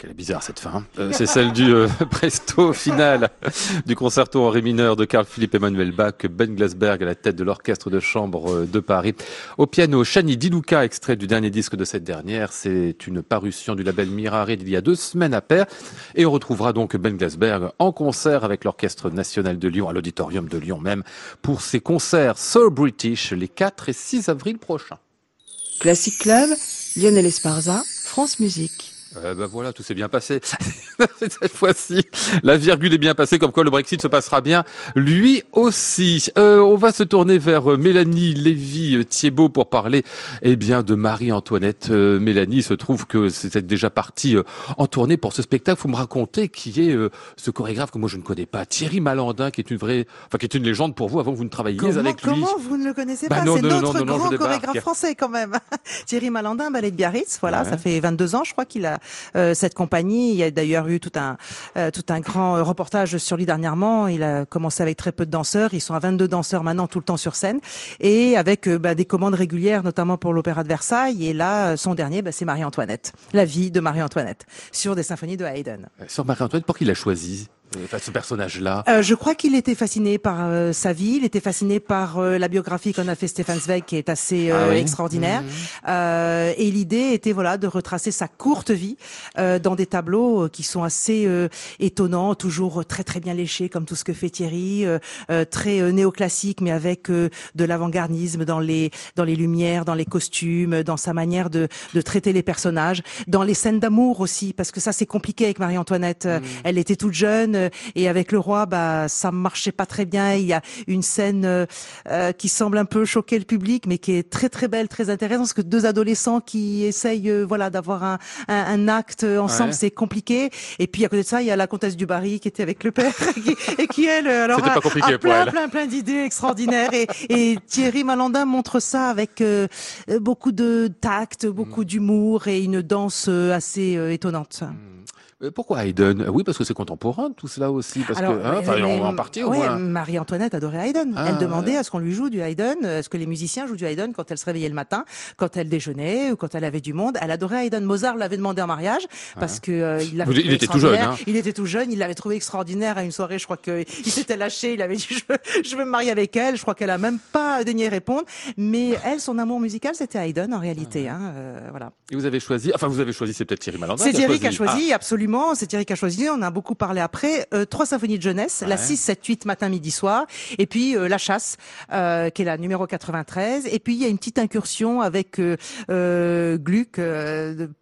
Quelle est bizarre cette fin. Euh, c'est celle du euh, (laughs) presto final du concerto en ré mineur de Carl Philipp Emmanuel Bach, Ben Glasberg à la tête de l'orchestre de chambre euh, de Paris. Au piano, Shani Diluca, extrait du dernier disque de cette dernière. C'est une parution du label Mirare d'il y a deux semaines à pair. Et on retrouvera donc Ben Glasberg en concert avec l'Orchestre National de Lyon, à l'Auditorium de Lyon même, pour ses concerts So British les 4 et 6 avril prochains. Classic Club, Lionel Esparza, France Musique. Euh, ben voilà, tout s'est bien passé. (laughs) Cette fois-ci, la virgule est bien passée, comme quoi le Brexit se passera bien lui aussi. Euh, on va se tourner vers euh, Mélanie Lévy-Thiebaud pour parler eh bien, de Marie-Antoinette. Euh, Mélanie, se trouve que c'est déjà parti euh, en tournée pour ce spectacle. Vous me racontez qui est ce chorégraphe que moi je ne connais pas, Thierry Malandin, qui est une vraie, enfin qui est une légende pour vous avant que vous ne travailliez Comment, avec lui. comment vous ne le connaissez Bah pas? C'est notre non, non, grand chorégraphe français quand même. (laughs) Thierry Malandin, ballet de Biarritz. Voilà, Ouais. ça fait 22 ans, je crois qu'il a cette compagnie. Il y a d'ailleurs eu tout un euh, tout un grand euh, reportage sur lui dernièrement. Il a commencé avec très peu de danseurs. Ils sont à 22 danseurs maintenant tout le temps sur scène et avec euh, bah, des commandes régulières, notamment pour l'Opéra de Versailles. Et là, euh, son dernier, bah, c'est Marie-Antoinette, la vie de Marie-Antoinette sur des symphonies de Haydn. Sur Marie-Antoinette, pour qui l'a choisi? euh, Enfin, ce personnage-là. Euh, je crois qu'il était fasciné par euh, sa vie, il était fasciné par euh, la biographie qu'on a fait Stéphane Zweig, qui est assez euh, Ah oui. extraordinaire. Euh, et l'idée était voilà de retracer sa courte vie euh, dans des tableaux euh, qui sont assez euh, étonnants, toujours très très bien léchés, comme tout ce que fait Thierry, euh, euh, très euh, néoclassique, mais avec euh, de l'avant-gardisme dans les dans les lumières, dans les costumes, dans sa manière de de traiter les personnages, dans les scènes d'amour aussi, parce que ça c'est compliqué avec Marie-Antoinette. Euh, Elle était toute jeune euh, et avec le roi, bah ça marchait pas très bien. Il y a une scène euh, euh, qui semble un peu choquer le public, mais qui est très très belle, très intéressante, parce que deux adolescents qui essayent, euh, voilà, d'avoir un, un, un acte ensemble, Ouais. c'est compliqué. Et puis à côté de ça, il y a la comtesse du Barry qui était avec le père (laughs) qui- et qui elle, alors a- a plein, plein plein d'idées extraordinaires. Et, et Thierry Malandin montre ça avec euh, beaucoup de tact, Mm. beaucoup d'humour et une danse assez euh, étonnante. Euh, Pourquoi Haydn Oui, parce que c'est contemporain, tout cela aussi. Parce Alors, que, hein, euh, enfin, mais, en, partie, ouais. Marie-Antoinette adorait Haydn. Ah, elle demandait ouais. à ce qu'on lui joue du Haydn, à ce que les musiciens jouent du Haydn quand elle se réveillait le matin, quand elle déjeunait ou quand elle avait du monde. Elle adorait Haydn. Mozart l'avait demé en mariage parce que euh, il l'avait il était tout jeune, hein. Il était tout jeune. Il l'avait trouvé extraordinaire à une soirée. Je crois que il s'était lâché. Il avait dit je veux, je veux me marier avec elle. Je crois qu'elle a même pas daigné répondre. Mais elle, son amour musical, c'était Haydn en réalité. Ah. Hein, euh, voilà. Et vous avez choisi, enfin, vous avez choisi, c'est peut-être Thierry Malandin. C'est qui Thierry qui a choisi, absolument. C'est Thierry qui a choisi. On a beaucoup parlé après. Euh, trois symphonies de jeunesse, la Ouais. 6, 7, 8, matin, midi, soir. Et puis euh, La Chasse, euh, qui est la numéro 93. Et puis il y a une petite incursion avec Gluck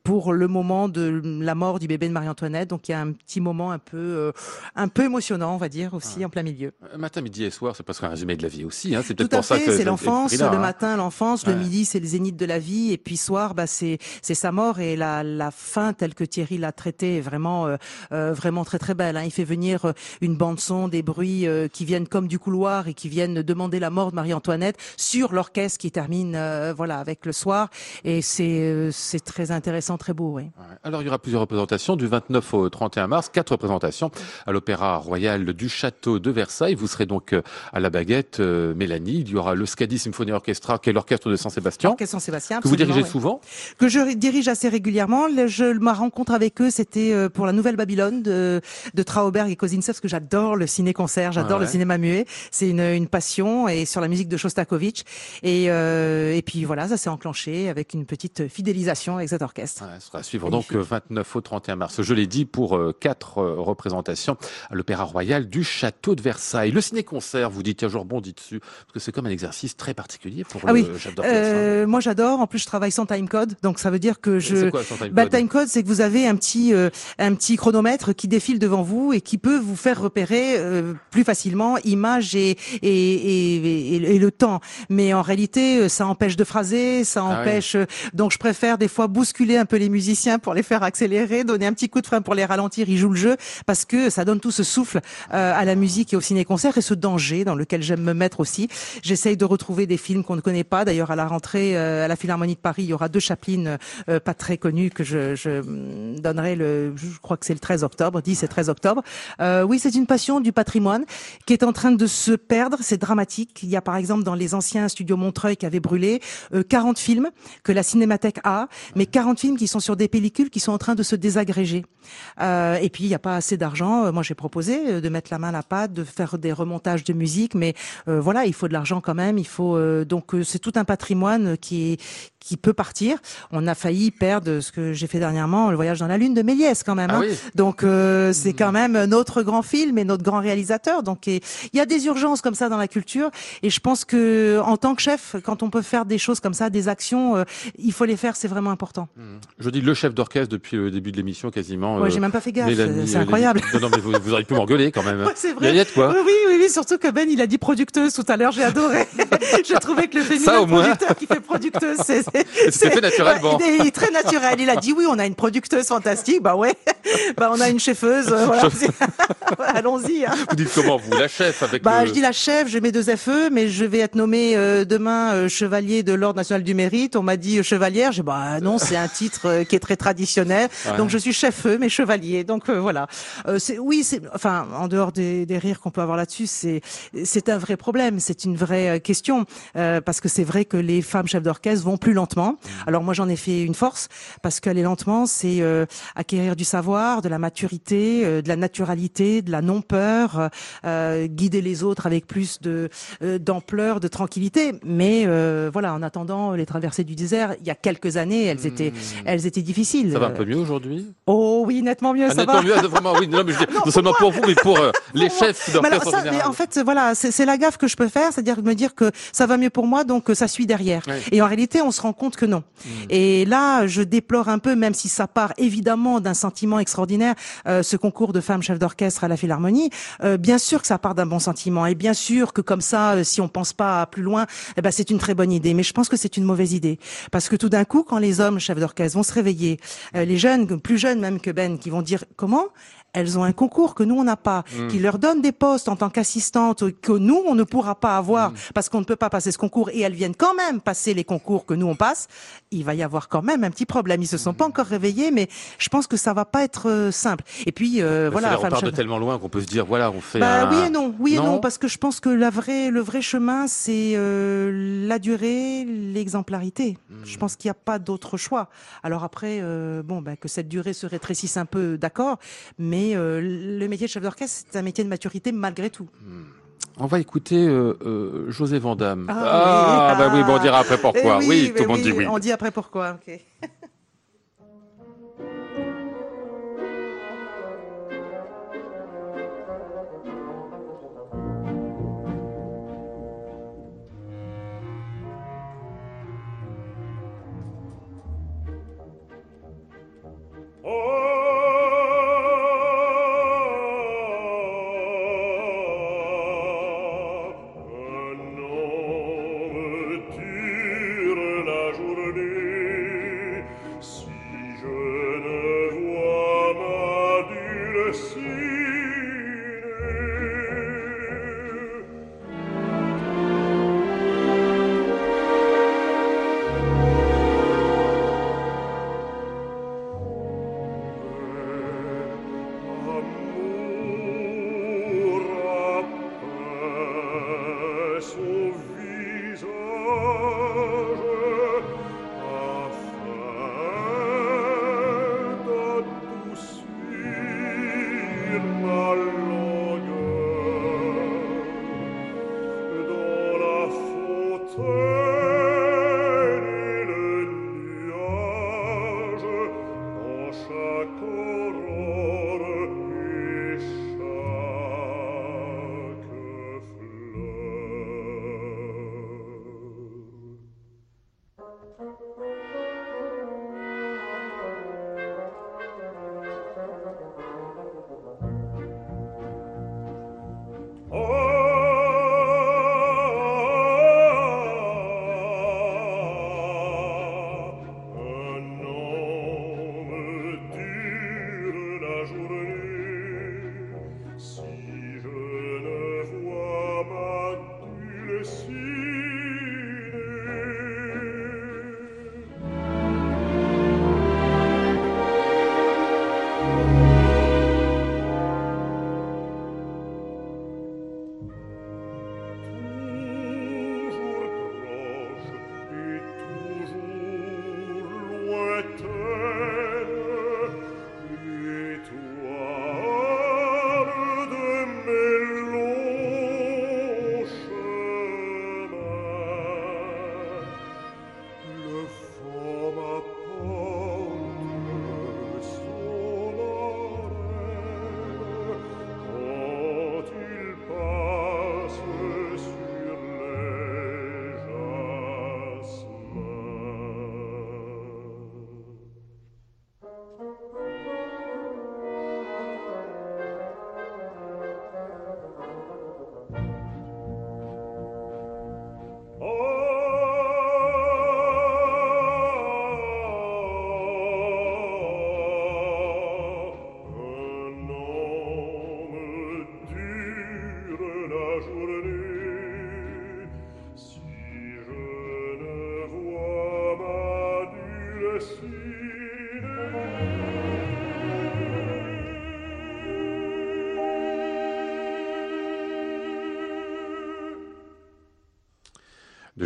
pour le moment de la mort du bébé de Marie-Antoinette. Donc il y a un petit moment un peu, un peu émotionnant, on va dire, aussi en plein milieu. Matin, midi et soir, c'est presque un résumé de la vie aussi. Hein. C'est peut-être pour ça fait, que c'est ça- l'enfance, le hein. matin l'enfance, Ouais. le midi c'est le zénith de la vie, et puis soir bah c'est c'est sa mort et la la fin telle que Thierry l'a traitée est vraiment euh, euh, vraiment très très belle. hein. Il fait venir euh, une bande son, des bruits qui viennent comme du couloir et qui viennent demander la mort de Marie-Antoinette sur l'orchestre qui termine voilà avec le soir et c'est c'est très intéressant, très beau, oui. Alors, il y aura plusieurs représentations du 29 au 31 mars, quatre représentations à l'Opéra Royal du Château de Versailles. Vous serez donc à la baguette, Mélanie. Il y aura le Scadi Symphony Orchestra, qui est l'orchestre de Saint-Sébastien, Saint-Sébastien. que vous dirigez oui. souvent? que je dirige assez régulièrement. Je, ma rencontre avec eux, c'était pour la Nouvelle Babylone de, de Trauberg et Kozintsov, parce que j'adore le ciné-concert, j'adore Ah ouais. le cinéma muet. C'est une, une passion, et sur la musique de Shostakovich. Et, euh, et puis voilà, ça s'est enclenché avec une petite fidélisation avec cet orchestre. Ouais, ce sera à suivre donc euh, 29 au 31 mars. Je l'ai dit pour euh, quatre euh, représentations à l'Opéra Royal du Château de Versailles. Le ciné-concert, vous dites, tiens, je rebondis dessus, parce que c'est comme un exercice très particulier pour Ah le oui, hein. Euh, moi j'adore. En plus, je travaille sans timecode, donc ça veut dire que je. C'est quoi son time Bah, code le timecode, c'est que vous avez un petit euh, un petit chronomètre qui défile devant vous et qui peut vous faire repérer euh, plus facilement images et et, et, et- le temps. Mais en réalité, euh, ça empêche de phraser, ça Ah empêche. euh, Donc, je préfère des fois bousculer un peu les musiciens pour les faire accélérer, donner un petit coup de frein pour les ralentir. Ils jouent le jeu parce que ça donne tout ce souffle euh, à la musique et au ciné-concert et ce danger dans lequel j'aime me mettre aussi. J'essaye de retrouver des films qu'on ne connaît pas. D'ailleurs, à la rentrée euh, à la Philharmonie de Paris, il y aura deux Chaplin euh, pas très connus que je, je hum, donnerai le, je crois que c'est le 13 octobre, 10 et 13 octobre. Euh, oui, c'est une passion du patrimoine qui est en train de se perdre. C'est dramatique. Il y a par exemple dans les anciens studios Montreuil qui avaient brûlé euh, 40 films que la Cinémathèque a, mais 40 films qui sont sur des pellicules qui sont en train de se désagréger. Euh, et puis il n'y a pas assez d'argent. Euh, Moi, j'ai proposé euh, de mettre la main à la pâte, de faire des remontages de musique, mais euh, voilà, il faut de l'argent quand même. Il faut euh, donc c'est tout un patrimoine qui est qui peut partir. On a failli perdre ce que j'ai fait dernièrement, le voyage dans la lune de Méliès quand même. Ah hein. oui. Donc euh, c'est quand même notre grand film et notre grand réalisateur. Donc il y a des urgences comme ça dans la culture et je pense que en tant que chef, quand on peut faire des choses comme ça, des actions, euh, il faut les faire, c'est vraiment important. Je dis le chef d'orchestre depuis le début de l'émission quasiment. Ouais, euh, j'ai même pas fait gaffe, c'est incroyable. Non, non, mais vous, vous auriez pu m'engueuler quand même. Ouais, c'est vrai. Quoi. Oui, oui, oui, surtout que Ben, il a dit producteuse tout à l'heure, j'ai adoré. (laughs) j'ai trouvé que le féminin Ça, au moins. producteur qui fait producteuse, c'est, (laughs) C'était naturellement. Ouais, il, est, très naturel. Il a dit oui, on a une producteuse fantastique. Bah ouais. bah, on a une cheffeuse. euh, voilà. (laughs) Allons-y. hein. Vous dites comment vous, la chef avec Bah, le... je dis la chef, je mets deux FE, mais je vais être nommé euh, demain euh, chevalier de l'ordre national du mérite. On m'a dit chevalière. J'ai bah non, c'est un titre qui est très traditionnel. Ouais. Donc je suis chef E, mais chevalier. Donc euh, voilà. Euh, c'est oui, c'est enfin en dehors des, des rires qu'on peut avoir là-dessus, c'est c'est un vrai problème. C'est une vraie euh, question euh, parce que c'est vrai que les femmes chefs d'orchestre vont plus lentement. Alors moi j'en ai fait une force parce qu'aller lentement, c'est euh, acquérir du savoir, de la maturité, euh, de la naturalité, de la non-peur, euh, euh, guider les autres avec plus de euh, d'ampleur, de tranquillité. Mais euh, voilà, en attendant les traversées du désert, il y a quelques années, elles étaient elles étaient difficiles. Ça va un peu mieux aujourd'hui? Oh oui, nettement mieux, Ah, ça nettement va. mieux, ah, vraiment, oui. Non, mais je dis, non seulement pour vous, mais pour euh, (laughs) les chefs Mais alors d'orchestre en fait, voilà, c'est la gaffe que je peux faire, c'est-à-dire de me dire que ça va mieux pour moi, donc euh, ça suit derrière. Ouais. Et en réalité, on se rend compte que non. Et là, je déplore un peu, même si ça part évidemment d'un sentiment extraordinaire, euh, ce concours de femmes chefs d'orchestre à la Philharmonie. euh, bien sûr que ça part d'un bon sentiment, et bien sûr que comme ça, euh, si on pense pas plus loin, eh ben c'est une très bonne idée. Mais je pense que c'est une mauvaise idée, parce que tout d'un coup, quand les hommes chefs d'orchestre vont se réveiller, euh, les jeunes, plus jeunes même que Ben, qui vont dire comment elles ont un concours que nous on n'a pas, qui leur donne des postes en tant qu'assistantes que nous on ne pourra pas avoir parce qu'on ne peut pas passer ce concours et elles viennent quand même passer les concours que nous on passe. Il va y avoir quand même un petit problème. Ils se sont pas encore réveillés, mais je pense que ça va pas être euh, simple. Et puis euh, Mais voilà, on part de tellement loin qu'on peut se dire, voilà, on fait bah un... oui et non, oui et Non parce que je pense que la vraie, le vrai chemin, c'est euh, la durée, l'exemplarité. Je pense qu'il n'y a pas d'autre choix. Alors après, euh, bon, ben, que cette durée se rétrécisse un peu, d'accord, mais euh, le métier de chef d'orchestre, c'est un métier de maturité malgré tout. On va écouter euh, euh, José Vandamme. Ah, Ah, oui. bah oui, bon, on Ah. dira après pourquoi. Eh oui, ben tout le monde dit oui. On dit après pourquoi. ok. (laughs)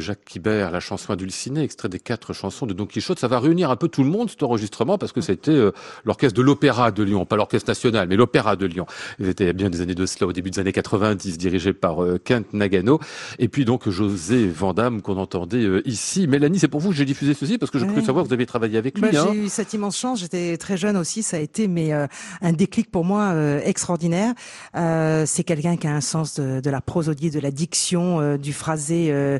Jacques Quibert, la chanson Dulcinée, extrait des quatre chansons de Don Quichotte. Ça va réunir un peu tout le monde, cet enregistrement, parce que c'était euh, l'orchestre de l'Opéra de Lyon, pas l'orchestre national, mais l'Opéra de Lyon. Il était bien des années de cela, au début des années 90, dirigé par euh, Kent Nagano. Et puis donc José Vandamme qu'on entendait euh, ici. Mélanie, c'est pour vous que j'ai diffusé ceci, parce que je Ouais. peux savoir que vous avez travaillé avec lui. Bah, hein. J'ai eu cette immense chance. J'étais très jeune aussi. Ça a été mais euh, un déclic pour moi euh, extraordinaire. Euh, c'est quelqu'un qui a un sens de, de la prosodie, de la diction, euh, du phrasé euh,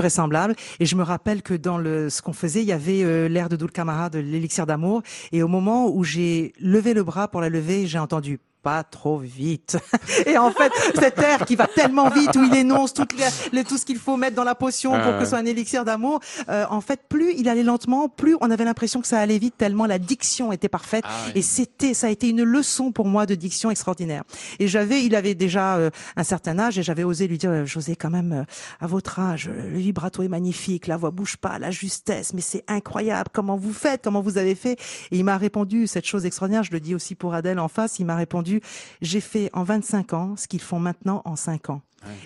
invraisemblable. Et je me rappelle que dans le ce qu'on faisait, il y avait euh, l'air de Dulcamara de l'élixir d'amour. Et au moment où j'ai levé le bras pour la lever, j'ai entendu pas trop vite. (laughs) Et en fait, cet air qui va tellement vite, où il énonce toutes les, les- tout ce qu'il faut mettre dans la potion pour que ce soit un élixir d'amour, euh, en fait, plus il allait lentement, plus on avait l'impression que ça allait vite, tellement la diction était parfaite. Ah oui. Et c'était, ça a été une leçon pour moi de diction extraordinaire. Et j'avais, il avait déjà euh, un certain âge, et j'avais osé lui dire, euh, José, quand même, euh, à votre âge, euh, le vibrato est magnifique, la voix bouge pas, la justesse, mais c'est incroyable. Comment vous faites? Comment vous avez fait? Et il m'a répondu cette chose extraordinaire. Je le dis aussi pour Adèle en face. Il m'a répondu, j'ai fait en 25 ans ce qu'ils font maintenant en 5 ans.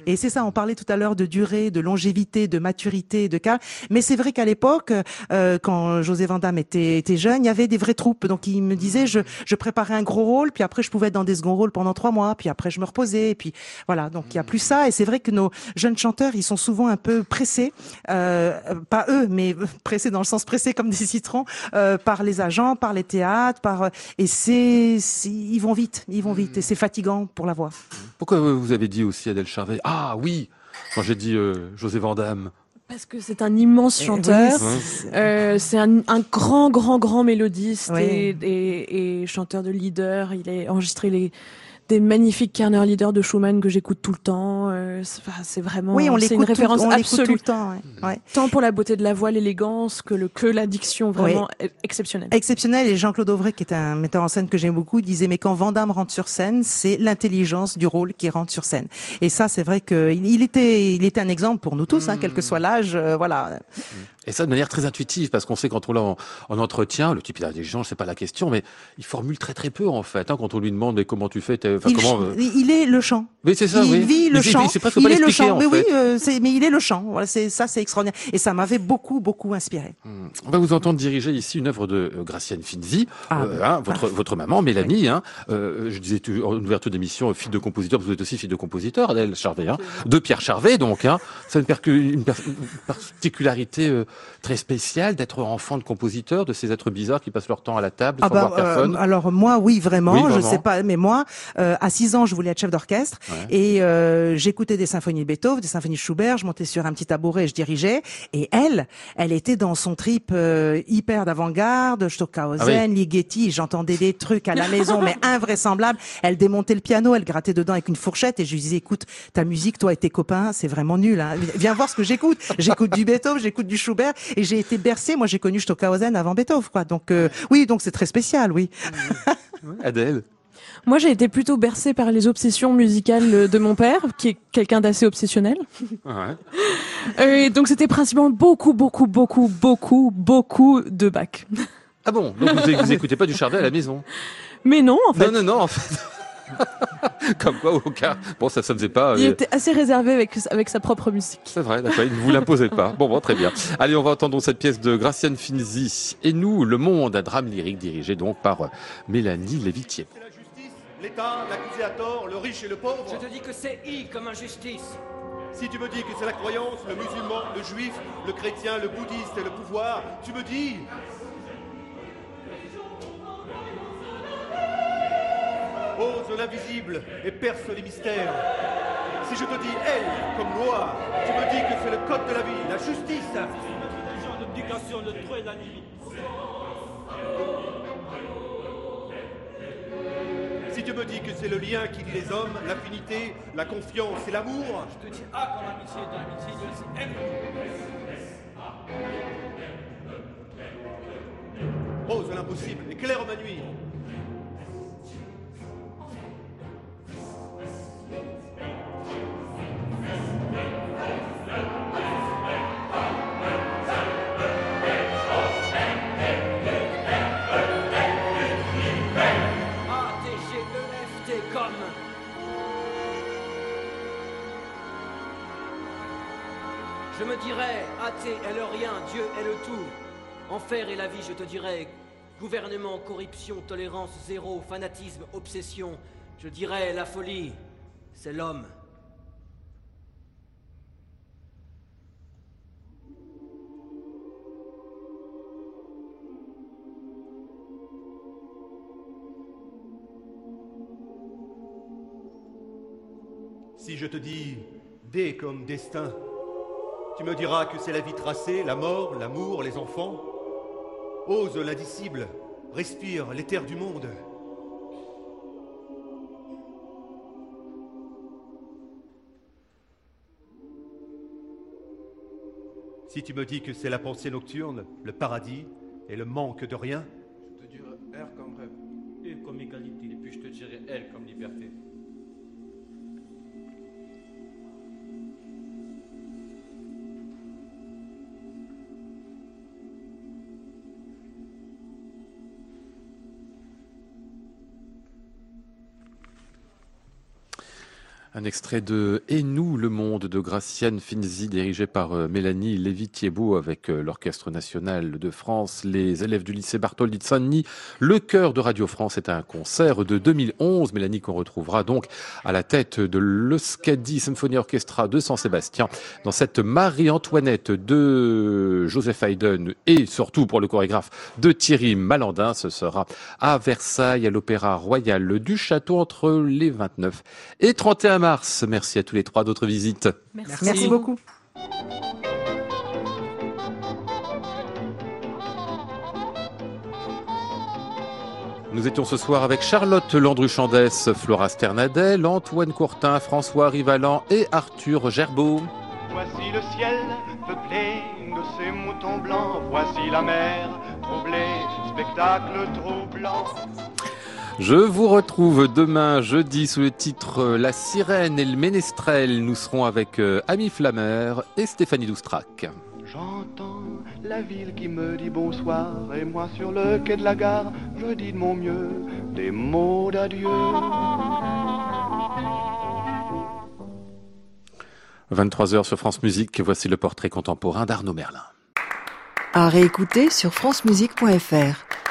Et c'est ça, on parlait tout à l'heure de durée, de longévité, de maturité, de calme. Mais c'est vrai qu'à l'époque, euh, quand José Vandamme était, était jeune, il y avait des vraies troupes. Donc il me disait, je, je préparais un gros rôle, puis après je pouvais être dans des seconds rôles pendant trois mois, puis après je me reposais, et puis voilà. Donc il y a plus ça. Et c'est vrai que nos jeunes chanteurs, ils sont souvent un peu pressés, euh, pas eux, mais (laughs) pressés dans le sens pressé comme des citrons, euh, par les agents, par les théâtres, par et c'est, ils vont vite, ils vont vite, et c'est fatigant pour la voix. Pourquoi vous avez dit aussi Adèle Ah oui Quand j'ai dit euh, José Vandamme. Parce que c'est un immense Et chanteur. oui, c'est- Euh, un, un grand, grand, grand mélodiste Oui. et, et, et chanteur de leader. Il a enregistré les, des magnifiques Kerner leaders de Schumann que j'écoute tout le temps. Euh, c'est vraiment Oui, on c'est une tout- référence on l'écoute tout absolue. le temps. ouais. Ouais. Tant pour la beauté de la voix, l'élégance que, le, que la diction, vraiment e- exceptionnelle. Exceptionnel. Et Jean-Claude Auvray, qui est un metteur en scène que j'aime beaucoup, disait mais quand Vandamme rentre sur scène, c'est l'intelligence du rôle qui rentre sur scène. Et ça, c'est vrai qu'il il était, il était un exemple pour nous tous, hein, quel que soit l'âge. euh, voilà. Et ça de manière très intuitive, parce qu'on sait quand on l'a en, en entretien, le type il a des gens, c'est pas la question, mais il formule très très peu en fait. Hein, quand on lui demande mais comment tu fais, Il, comment. euh, il est le chant. Oui, c'est ça. il oui. vit le Mais presque il pas est le en Mais fait. oui, euh, mais il est le chant. Voilà, c'est ça, c'est extraordinaire. Et ça m'avait beaucoup, beaucoup inspiré. Hmm. On va vous entendre diriger ici une œuvre de euh, Graciane Finzi, Ah, euh, bah, hein, votre votre maman Mélanie. Hein, euh, je disais tu- en ouverture d'émission fille de compositeur, vous êtes aussi fille de compositeur, Adèle Charvet, hein, de Pierre Charvet donc. Hein, c'est une, une particularité très spéciale d'être enfant de compositeur, de ces êtres bizarres qui passent leur temps à la table Ah sans bah, voir personne. euh, alors moi, oui, vraiment. Oui, Je vraiment. sais pas, mais moi, euh, à 6 ans, je voulais être chef d'orchestre Ouais. et euh, j'écoutais des symphonies de Beethoven, des symphonies de Schubert. Je montais sur un petit tabouret, et je dirigeais. Et elle, elle était dans son trip euh, hyper d'avant-garde, Stockhausen, Ah Ligeti. J'entendais des trucs à la maison, mais (laughs) invraisemblables. Elle démontait le piano, elle grattait dedans avec une fourchette et je lui disais, écoute, ta musique, toi et tes copains, c'est vraiment nul. Hein. Viens voir ce que j'écoute. J'écoute du Beethoven, j'écoute du Schubert et j'ai été bercé. Moi, j'ai connu Stockhausen avant Beethoven, quoi. Donc euh, oui, donc c'est très spécial, oui. (laughs) Adèle. Moi, j'ai été plutôt bercée par les obsessions musicales de mon père, qui est quelqu'un d'assez obsessionnel. Ouais. Et donc, c'était principalement beaucoup, beaucoup, beaucoup, beaucoup, beaucoup de Bach. Ah bon, donc vous, vous écoutez pas du Charvet à la maison? Mais non, en fait. Non, non, non, en fait. (laughs) Comme quoi, au cas. Bon, ça, ça faisait pas. Il euh, était assez réservé avec, avec sa propre musique. C'est vrai, d'accord, il ne vous l'imposait pas. Bon, bon, très bien. Allez, on va entendre cette pièce de Graciane Finzi. Et nous, Le Monde, un drame lyrique dirigé donc par euh, Mélanie Lévitier. C'est la justice, l'État, l'accusé à tort, le riche et le pauvre. Je te dis que c'est I comme injustice. Si tu me dis que c'est la croyance, le musulman, le juif, le chrétien, le bouddhiste et le pouvoir, tu me dis. Ose l'invisible et perce les mystères. Si je te dis elle comme loi, tu me dis que c'est le code de la vie, la justice. Si tu me dis que c'est le lien qui lie les hommes, l'affinité, la confiance et l'amour, Je te dis A comme amitié, de l'amitié, M. ose l'impossible, éclaire ma nuit. Dirais, athée est le rien, Dieu est le tout. Enfer et la vie, je te dirais, gouvernement, corruption, tolérance zéro, fanatisme, obsession. Je dirais, la folie, c'est l'homme. Si je te dis D comme destin, tu me diras que c'est la vie tracée, la mort, l'amour, les enfants. Ose l'indicible, respire l'éther du monde. Si tu me dis que c'est la pensée nocturne, le paradis et le manque de rien, Un extrait de Et nous, le monde de Graciane Finzi, dirigé par euh, Mélanie Lévy-Thiebaud avec euh, l'Orchestre national de France, les élèves du lycée Bartholdi de. Le chœur de Radio France est un concert de 2011. Mélanie qu'on retrouvera donc à la tête de l'Euskadi Symphony Orchestra de San-Sébastien dans cette Marie-Antoinette de Joseph Haydn et surtout pour le chorégraphe de Thierry Malandin. Ce sera à Versailles, à l'Opéra Royal du Château entre les 29 et 31 mars. Merci à tous les trois d'autres visites. Merci. Merci beaucoup. Nous étions ce soir avec Charlotte Landru-Chandès, Flora Sternadel, Antoine Courtin, François Rivalan et Arthur Gerbeau. Voici le ciel peuplé de ces moutons blancs. Voici la mer troublée, spectacle troublant. Je vous retrouve demain jeudi sous le titre La sirène et le ménestrel. Nous serons avec euh, Ami Flammer et Stéphanie Doustrac. J'entends la ville qui me dit bonsoir et moi sur le quai de la gare, je dis de mon mieux des mots d'adieu. 23h sur France Musique, voici le portrait contemporain d'Arnaud Merlin. À réécouter sur francemusique.fr.